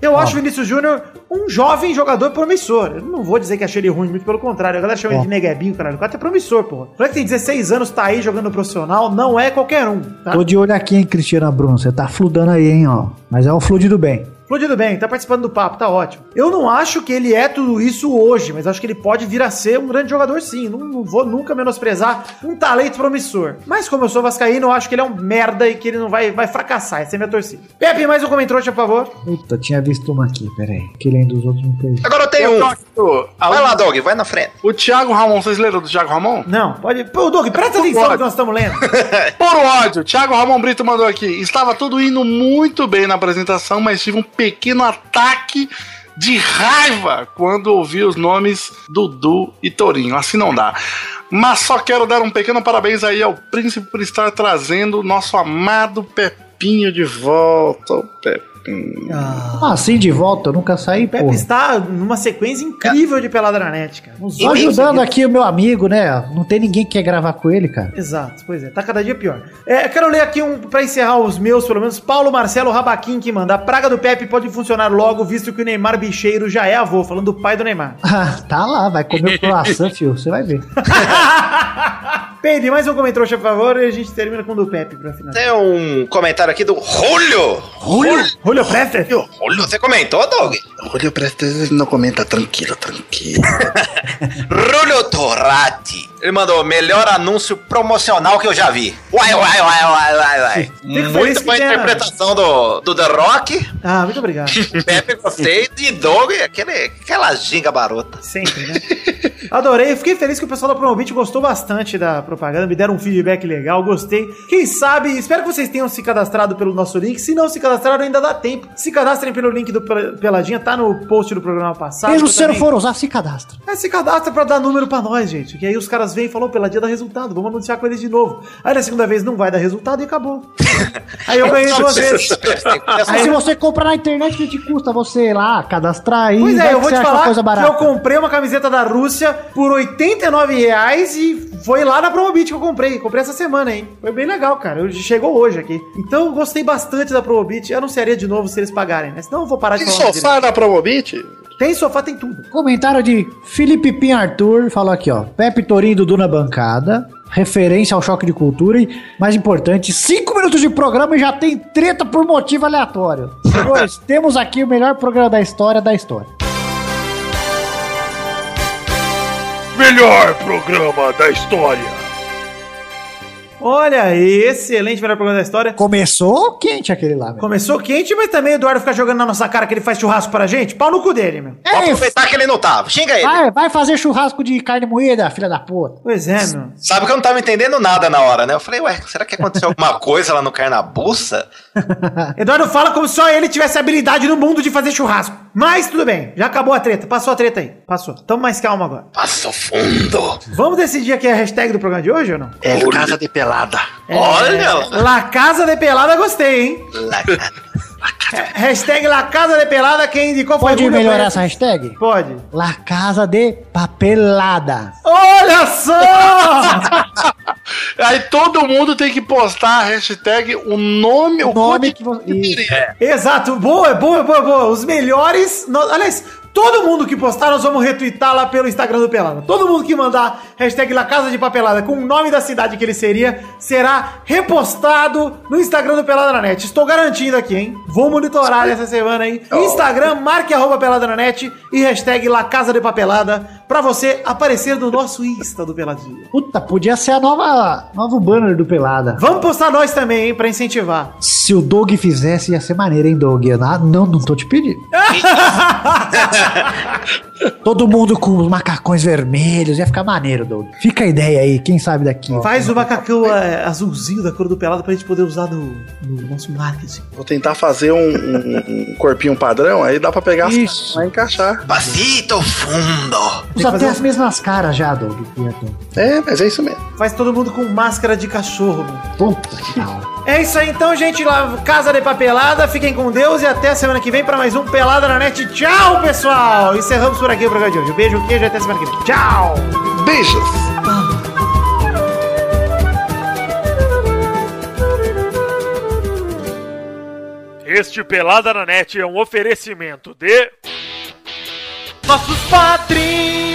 Eu acho o Vinícius Júnior um jovem jogador promissor. Eu não vou dizer que achei ele ruim, muito pelo contrário. A galera chama ele de neguebinho, caralho. O cara é promissor, porra. O cara que tem 16 anos, tá aí jogando profissional, não é qualquer um, tá? Tô de olho aqui, hein, Cristiana Bruno. Você tá fludando aí, hein, ó. Mas é um fludido bem. Explodido bem, tá participando do papo, tá ótimo. Eu não acho que ele é tudo isso hoje, mas acho que ele pode vir a ser um grande jogador sim. Não, não vou nunca menosprezar um talento promissor. Mas como eu sou vascaíno, eu acho que ele é um merda e que ele não vai, vai fracassar. Essa é minha torcida. Pepe, mais um comentário, por favor. Puta, tinha visto uma aqui, peraí. Que lendo dos outros me perdi. Agora eu tenho um. Vai Vai lá, Dog, vai na frente. O Thiago Ramon, vocês leram do Thiago Ramon? Não, pode. Pô, Doug, presta atenção no que nós estamos lendo. Por ódio, Thiago Ramon Brito mandou aqui. Estava tudo indo muito bem na apresentação, mas tive um pequeno ataque de raiva quando ouvi os nomes Dudu e Torinho. Assim não dá. Mas só quero dar um pequeno parabéns aí ao príncipe por estar trazendo o nosso amado Pepinho de volta. O Pepinho. Ah, assim de volta, eu nunca saí, Pepe pô. está numa sequência incrível de pelada na net, cara. Só ajudando aqui o meu amigo, né? Não tem ninguém que quer gravar com ele, cara. Exato, pois é, tá cada dia pior. É, eu quero ler aqui um pra encerrar os meus, pelo menos. Paulo Marcelo Rabaquim que manda. A praga do Pepe pode funcionar logo, visto que o Neymar bicheiro já é avô, falando do pai do Neymar. Ah, tá lá, vai comer o croissant, fio. Você vai ver. Peide, mais um comentário, por favor, e a gente termina com o do Pepe pra final. Tem um comentário aqui do Julio. Julio? Julio Prester? Julio, você comentou, Dog? Julio Prestes não comenta, tranquilo, tranquilo. Julio Torati. Ele mandou melhor anúncio promocional que eu já vi. Uai, uai, uai, uai, uai, uai. Muito boa interpretação do, do The Rock. Ah, muito obrigado. Pepe, gostei. E Doug, aquele, aquela ginga barota. Sempre, né? Adorei, fiquei feliz que o pessoal da Promobit gostou bastante da propaganda, me deram um feedback legal, gostei. Quem sabe, espero que vocês tenham se cadastrado pelo nosso link. Se não se cadastraram, ainda dá tempo. Se cadastrem pelo link do Pel- Peladinha, tá no post do programa passado. Mesmo se não também- for usar, se cadastra. É, se cadastra pra dar número pra nós, gente. Que aí os caras vêm e falam, Peladinha dá resultado, vamos anunciar com eles de novo. Aí na segunda vez não vai dar resultado e acabou. aí eu ganhei duas vezes. Aí se você comprar na internet, que te custa você ir lá, cadastrar aí. Pois vai é, eu vou te falar coisa que barata. eu comprei uma camiseta da Rússia por 89 reais e foi lá na Promobit que eu comprei. Comprei essa semana, hein? Foi bem legal, cara. Eu- Chegou hoje aqui. Então eu gostei bastante da Promobit. Eu anunciaria de novo se eles pagarem, né? Senão eu vou parar de Tem falar. sofá da Promobit? Tem sofá, tem tudo. Comentário de Felipe Pim Arthur falou aqui, ó. Pepe Torinho Dudu na bancada. Referência ao choque de cultura e, mais importante, cinco minutos de programa e já tem treta por motivo aleatório. Senhores, temos aqui o melhor programa da história da história. Melhor programa da história. Olha aí, excelente melhor programa da história. Começou quente aquele lá, meu. Começou quente, mas também o Eduardo fica jogando na nossa cara que ele faz churrasco pra gente. Pau no cu dele, meu. Vou aproveitar que ele não tava. Xinga ele. Vai, vai fazer churrasco de carne moída, filha da puta. Pois é, meu. Sabe que eu não tava entendendo nada na hora, né? Eu falei, ué, será que aconteceu alguma coisa lá no Carnabuça? Eduardo fala como se só ele tivesse habilidade no mundo de fazer churrasco. Mas tudo bem, já acabou a treta. Passou a treta aí. Passou. Tamo mais calmo agora. Passou fundo. Vamos decidir aqui a hashtag do programa de hoje ou não? É Casa de Pelada. Olha lá. La Casa de Pelada, gostei, hein? É, Hashtag La Casa de Pelada, quem indicou foi Pode melhorar essa hashtag? Pode. La Casa de Papelada. Olha só! Aí todo mundo tem que postar a hashtag, o nome, o, nome nome que você... Isso. Exato, boa, boa, boa, boa. Os melhores. no- Aliás, Todo mundo que postar, nós vamos retweetar lá pelo Instagram do Pelada. Todo mundo que mandar hashtag La Casa de Papelada com o nome da cidade que ele seria, será repostado no Instagram do Pelada na Net. Estou garantindo aqui, hein? Vou monitorar essa semana aí. Instagram, marque arroba Pelada na Net e hashtag La Casa de Papelada pra você aparecer no nosso Insta do Peladinha. Puta, podia ser a nova, novo banner do Pelada. Vamos postar nós também, hein, pra incentivar. Se o Doug fizesse, ia ser maneiro, hein, Doug? Não, não, não tô te pedindo. Todo mundo com os macacões vermelhos, ia ficar maneiro, Doug. Fica a ideia aí, quem sabe daqui. Faz o macacão é, azulzinho da cor do pelado pra gente poder usar no, no nosso marketing. Vou tentar fazer um, um- um corpinho padrão, aí dá pra pegar as Isso. vai encaixar. Pasito fundo. Usa até um- as mesmas caras já, Doug. É, mas é isso mesmo. Faz todo mundo com máscara de cachorro, mano. Puta que. É isso aí então, gente. Lá, Casa de Papelada. Fiquem com Deus e até semana que vem pra mais um Pelada na Net. Tchau, pessoal! Encerramos por aqui o programa de hoje. Um beijo, queijo e até semana que vem. Tchau! Beijos! Este Pelada na Net é um oferecimento de. Nossos padrinhos!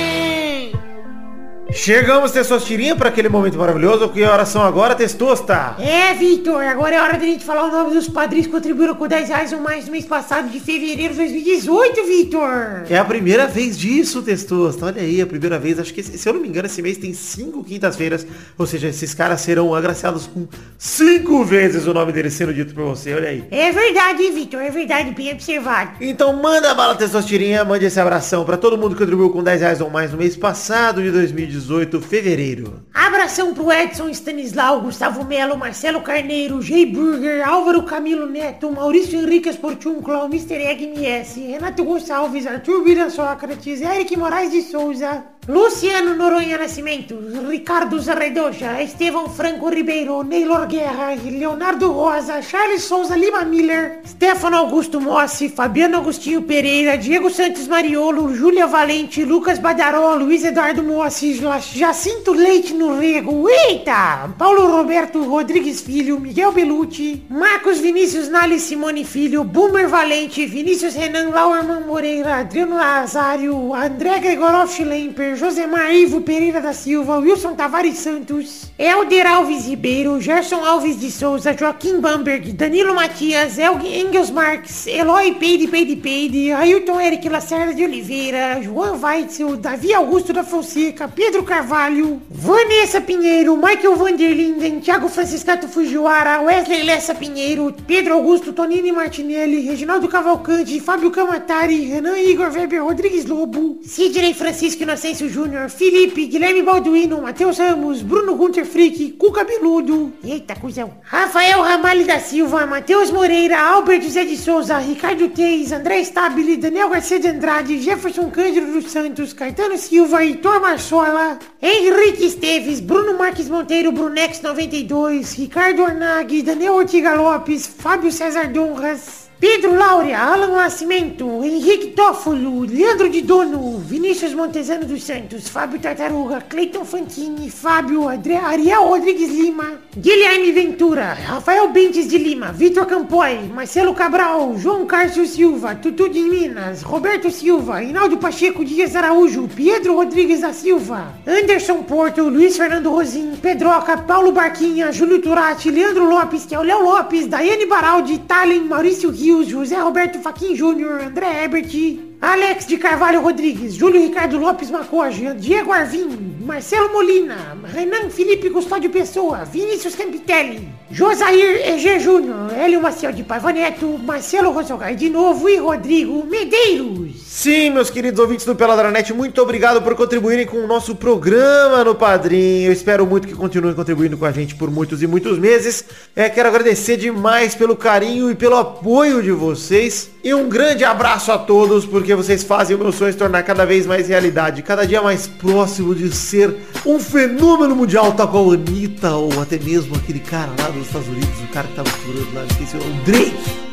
Chegamos, Testosterinha, para aquele momento maravilhoso. Que horas são agora, Testosta? É, Vitor, agora é hora da gente falar o nome dos padrinhos que contribuíram com 10 reais ou mais no mês passado de fevereiro de 2018, Vitor. É a primeira vez disso, Testosta. Olha aí, a primeira vez. Acho que, se eu não me engano, esse mês tem cinco quintas-feiras. Ou seja, esses caras serão agraciados com cinco vezes o nome deles sendo dito por você. Olha aí. É verdade, hein, Vitor, é verdade, bem observado. Então manda bala, Testosterinha. Mande esse abração para todo mundo que contribuiu com 10 reais ou mais no mês passado de 2018, fevereiro. Abração pro Edson Stanislau, Gustavo Melo, Marcelo Carneiro, Jay Burger, Álvaro Camilo Neto, Maurício Henrique Esportunclo, Mr. Egg MS, Renato Gonçalves, Arthur Vira Sócrates, Eric Moraes de Souza, Luciano Noronha Nascimento, Ricardo Zarredoja, Estevão Franco Ribeiro, Neylor Guerra, Leonardo Rosa, Charles Souza Lima Miller, Stefano Augusto Mossi, Fabiano Agostinho Pereira, Diego Santos Mariolo, Júlia Valente, Lucas Badaró, Luiz Eduardo Mossi, Jacinto Leite no Rego, eita! Paulo Roberto Rodrigues Filho, Miguel Belucci, Marcos Vinícius Nali Simone Filho, Boomer Valente, Vinícius Renan Lauerman Moreira, Adriano Nazário, André Gregorov Schlemper, Josemar Ivo Pereira da Silva, Wilson Tavares Santos, Helder Alves Ribeiro, Gerson Alves de Souza, Joaquim Bamberg, Danilo Matias, Elg Engels Marques, Eloy Peide Peide Peide, Ailton Eric Lacerda de Oliveira, João Weitzel, Davi Augusto da Fonseca, Pedro Carvalho, Vanessa Pinheiro, Michael Vanderlinden, Thiago Franciscato Fujiwara, Wesley Lessa Pinheiro, Pedro Augusto Tonini Martinelli, Reginaldo Cavalcante, Fábio Camatari, Renan Igor Weber Rodrigues Lobo, Sidney Francisco Inocêncio Júnior, Felipe, Guilherme Balduino, Matheus Ramos, Bruno Gunter Frick, Cuca Beludo, eita cuzão, Rafael Ramalho da Silva, Matheus Moreira, Albert José de Souza, Ricardo Teis, André Stabile, Daniel Garcia de Andrade, Jefferson Cândido dos Santos, Caetano Silva, Heitor Marçola, Henrique Esteves, Bruno Marques Monteiro, Brunex 92, Ricardo Ornag, Daniel Ortiga Lopes, Fábio César Donras, Pedro Laura, Alan Nascimento, Henrique Tófolo, Leandro de Dono, Vinícius Montezano dos Santos, Fábio Tartaruga, Cleiton Fantini, Fábio, André, Ariel Rodrigues Lima, Guilherme Ventura, Rafael Bentes de Lima, Vitor Campoy, Marcelo Cabral, João Cárcio Silva, Tutu de Minas, Roberto Silva, Hinaldo Pacheco Dias Araújo, Pedro Rodrigues da Silva, Anderson Porto, Luiz Fernando Rosim, Pedroca, Paulo Barquinha, Júlio Turati, Leandro Lopes, que é o Léo Lopes, Daiane Baraldi, Talen, Maurício Rios, José Roberto Faquin Júnior, André Ebert, Alex de Carvalho Rodrigues, Júlio Ricardo Lopes Macoja, Diego Arvim, Marcelo Molina, Renan Felipe Custódio Pessoa, Vinícius Campitelli, Josair EG Júnior, Hélio Maciel de Paiva Neto, Marcelo Rosogai de novo e Rodrigo Medeiros. Sim, meus queridos ouvintes do Peladranet, muito obrigado por contribuírem com o nosso programa no Padrinho. Eu espero muito que continuem contribuindo com a gente por muitos e muitos meses. É, quero agradecer demais pelo carinho e pelo apoio de vocês. E um grande abraço a todos, porque vocês fazem o meu sonho se tornar cada vez mais realidade, cada dia mais próximo de ser um fenômeno mundial, tal qual a Anitta, ou até mesmo aquele cara lá dos Estados Unidos, o cara que tava furando lá, esqueci o Drake.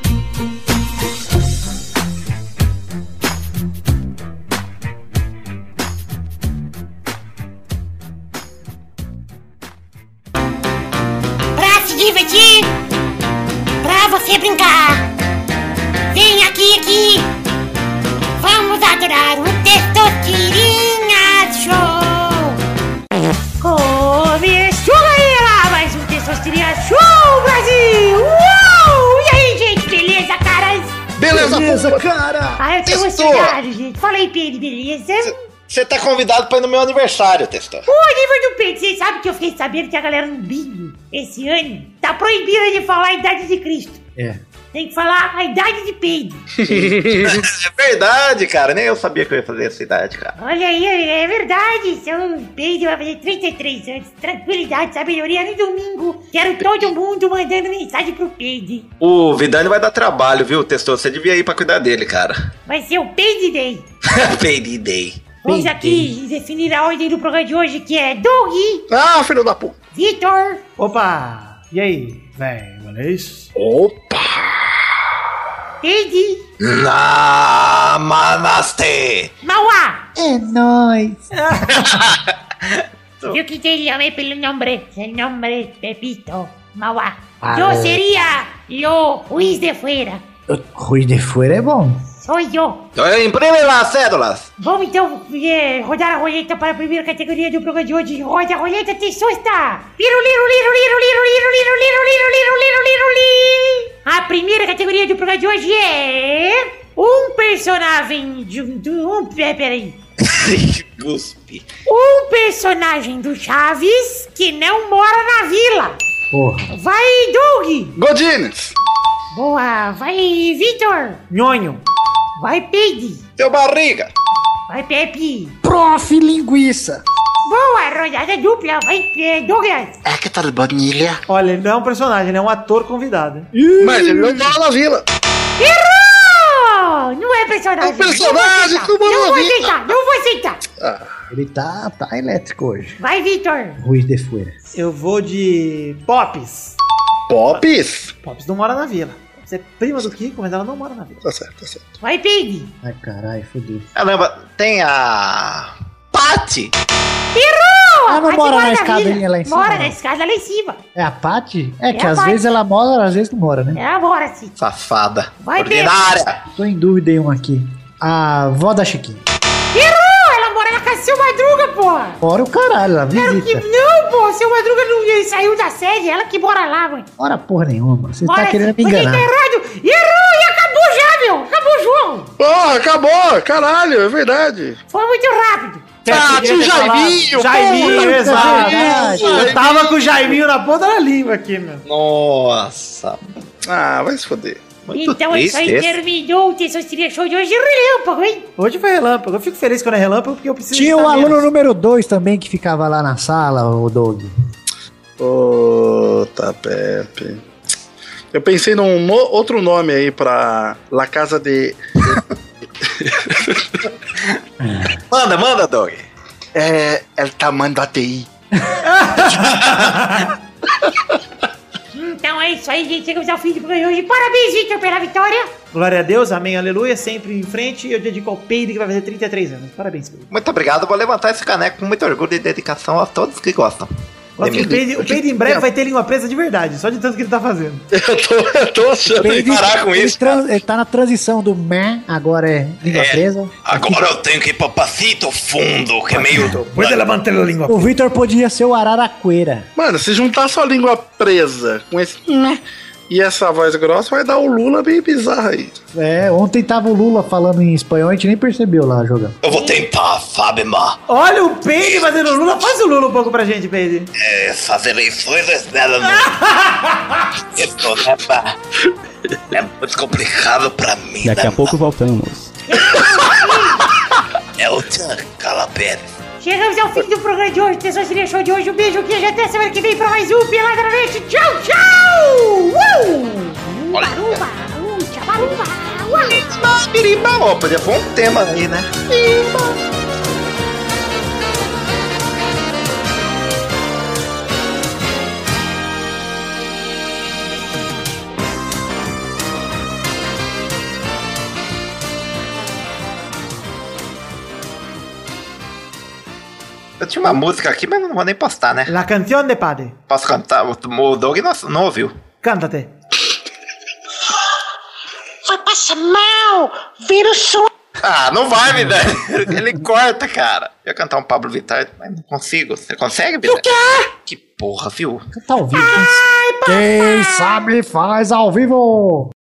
Divertir, pra você brincar. Aqui. Vamos adorar. o Testosterinha Show! Começou, galera! Mais um Testosterinha Show, Brasil! Uou! E aí, gente, beleza, caras? Beleza, Beleza, pô. cara. Ah, eu tô emocionado, gente. Fala aí, Pedro, beleza? Você tá convidado pra ir no meu aniversário, Testor. O nível do Pedro, você sabe que eu fiquei sabendo que a galera no bingo, esse ano, tá proibida de falar a idade de Cristo. É. Tem que falar a idade de Pedro. é verdade, cara. Nem eu sabia que eu ia fazer essa idade, cara. Olha aí, é verdade. Seu Pedro vai fazer 33 anos. Tranquilidade, sabedoria no domingo. Quero todo mundo mandando mensagem pro Pedro. O Vidani vai dar trabalho, viu, Testor? Você devia ir pra cuidar dele, cara. Vai ser o Pedro Day. Baby Day. Vamos aqui definir a ordem do programa de hoje, que é Doug, Ah, filho da puta. Vitor, Opa! E aí, velho, beleza? Eiji. Namaste. Mawa. Eh, Enois. Yo quisiera ver el nombre, el nombre Pepito. Mawa. Ah, Yo eh. sería lo juiz de fuera. ¿Juiz de fuera, bon? Soy yo. Imprime as cédulas. Vamos então é, rodar a roleta para a primeira categoria do programa de hoje. Roda a roleta, te susta! A primeira categoria do programa de hoje é. Um personagem de. do um, peraí. Cuspe. Um personagem do Chaves que não mora na vila. Porra. Vai, Doug! Godines! Boa! Vai, Vitor! Nhonho! Vai, Peide! Teu barriga! Vai, Pepe! Prof. Linguiça. Boa! Rodada dupla! Vai, eh, Douglas! É que tá de bonilha. Olha, ele não é um personagem, ele é um ator convidado. Mas ele não mora na vila. Errou! Não é personagem! É um personagem Não que vou mora na aceitar! Não vou vila. aceitar! Não vou aceitar! Ele tá, tá elétrico hoje. Vai, Vitor! Ruiz de fora. Eu vou de Pops. Pops? Pops não mora na vila. Pops é prima do Kiko, mas ela não mora na vila. Tá certo, tá certo. Vai, Peide! Ai, caralho, fodeu. Caramba, tem a. Pati! Errou! Ah, não Paty mora na escadinha lá em cima, Mora não. na escada lá em cima. É a Paty? É que É a às vezes ela mora, às vezes não mora, né? Ela mora sim. Safada. Vai, Ordinária! Tô em dúvida em um aqui. A vó da Chiquinha. Ela na casa do seu Madruga, porra! Fora o caralho, ela Claro que visita. não, pô! Seu Madruga não ele saiu da sede, ela que mora lá, mãe. Ora porra nenhuma. Você tá querendo me Você tá enganar. errado! Errou! E acabou já, meu! Acabou o jogo! Porra, acabou. Caralho, é verdade. Foi muito rápido! Ah, tinha o Jaiminho, Jaiminho, porra, exato. Jaiminho. Eu tava com o Jaiminho na ponta da língua aqui, meu. Nossa. Ah, vai se foder. Muito então é isso aí, triste esse. terminou o Testosterinha Show de hoje. Relâmpago, hein? Hoje foi relâmpago. Eu fico feliz quando é relâmpago porque eu preciso. Tinha o aluno menos. número 2 também que ficava lá na sala, o Doug. Puta, Pepe. Eu pensei num no- outro nome aí pra La Casa de. Manda, manda, Dog. É. El tamanho da TI. Então é isso aí, gente. Chegamos ao fim do programa de hoje. Parabéns, Victor, pela vitória. Glória a Deus, amém, aleluia. Sempre em frente. E eu dedico ao Peide que vai fazer 33 anos. Parabéns, Peide. Muito obrigado. Vou levantar esse caneco com muito orgulho e dedicação a todos que gostam. De o. Peide, o Peide em breve vai ter língua presa de verdade, só de tanto que ele tá fazendo. Eu tô, eu tô achando. Que parar com ele, isso, tran- ele tá na transição do meh, agora é língua É. presa. Agora eu tenho que ir pra Pacito Fundo, que é meio. Depois ela manteve a língua O Victor podia ser o Araraqueira. Mano, se juntar sua língua presa com esse. né, E essa voz grossa vai dar o Lula bem bizarro aí. É, ontem tava o Lula falando em espanhol, a gente nem percebeu lá jogando. Eu vou tentar, Fábima. Olha o Peide fazendo Lula. Faz o Lula um pouco pra gente, Peide. Essas eleições dela não. Pá? É muito complicado pra mim. Daqui né, a pouco voltamos. É o Tchan Calapérez. Chegamos ao fim do programa de hoje, Testosterinha Show de hoje. Um beijo aqui, até semana que vem pra mais um Pelada na Net. Tchau, tchau! Ubaruba! Uh, tchabaruba! Uh! Pirimba, ó, podia pôr um tema aí, né? Eu tinha uma música aqui, mas não vou nem postar, né? La Canción de Padre. Posso cantar? O Doug não, não ouviu. Canta-te. Vai passar mal! Vira o som! Ah, não vai, Vidani. Ele corta, cara. Eu ia cantar um Pablo Vittar, mas não consigo. Você consegue, Vidani? O quê? Que porra, viu? Cantar ao vivo. Ai, Quem sabe faz ao vivo!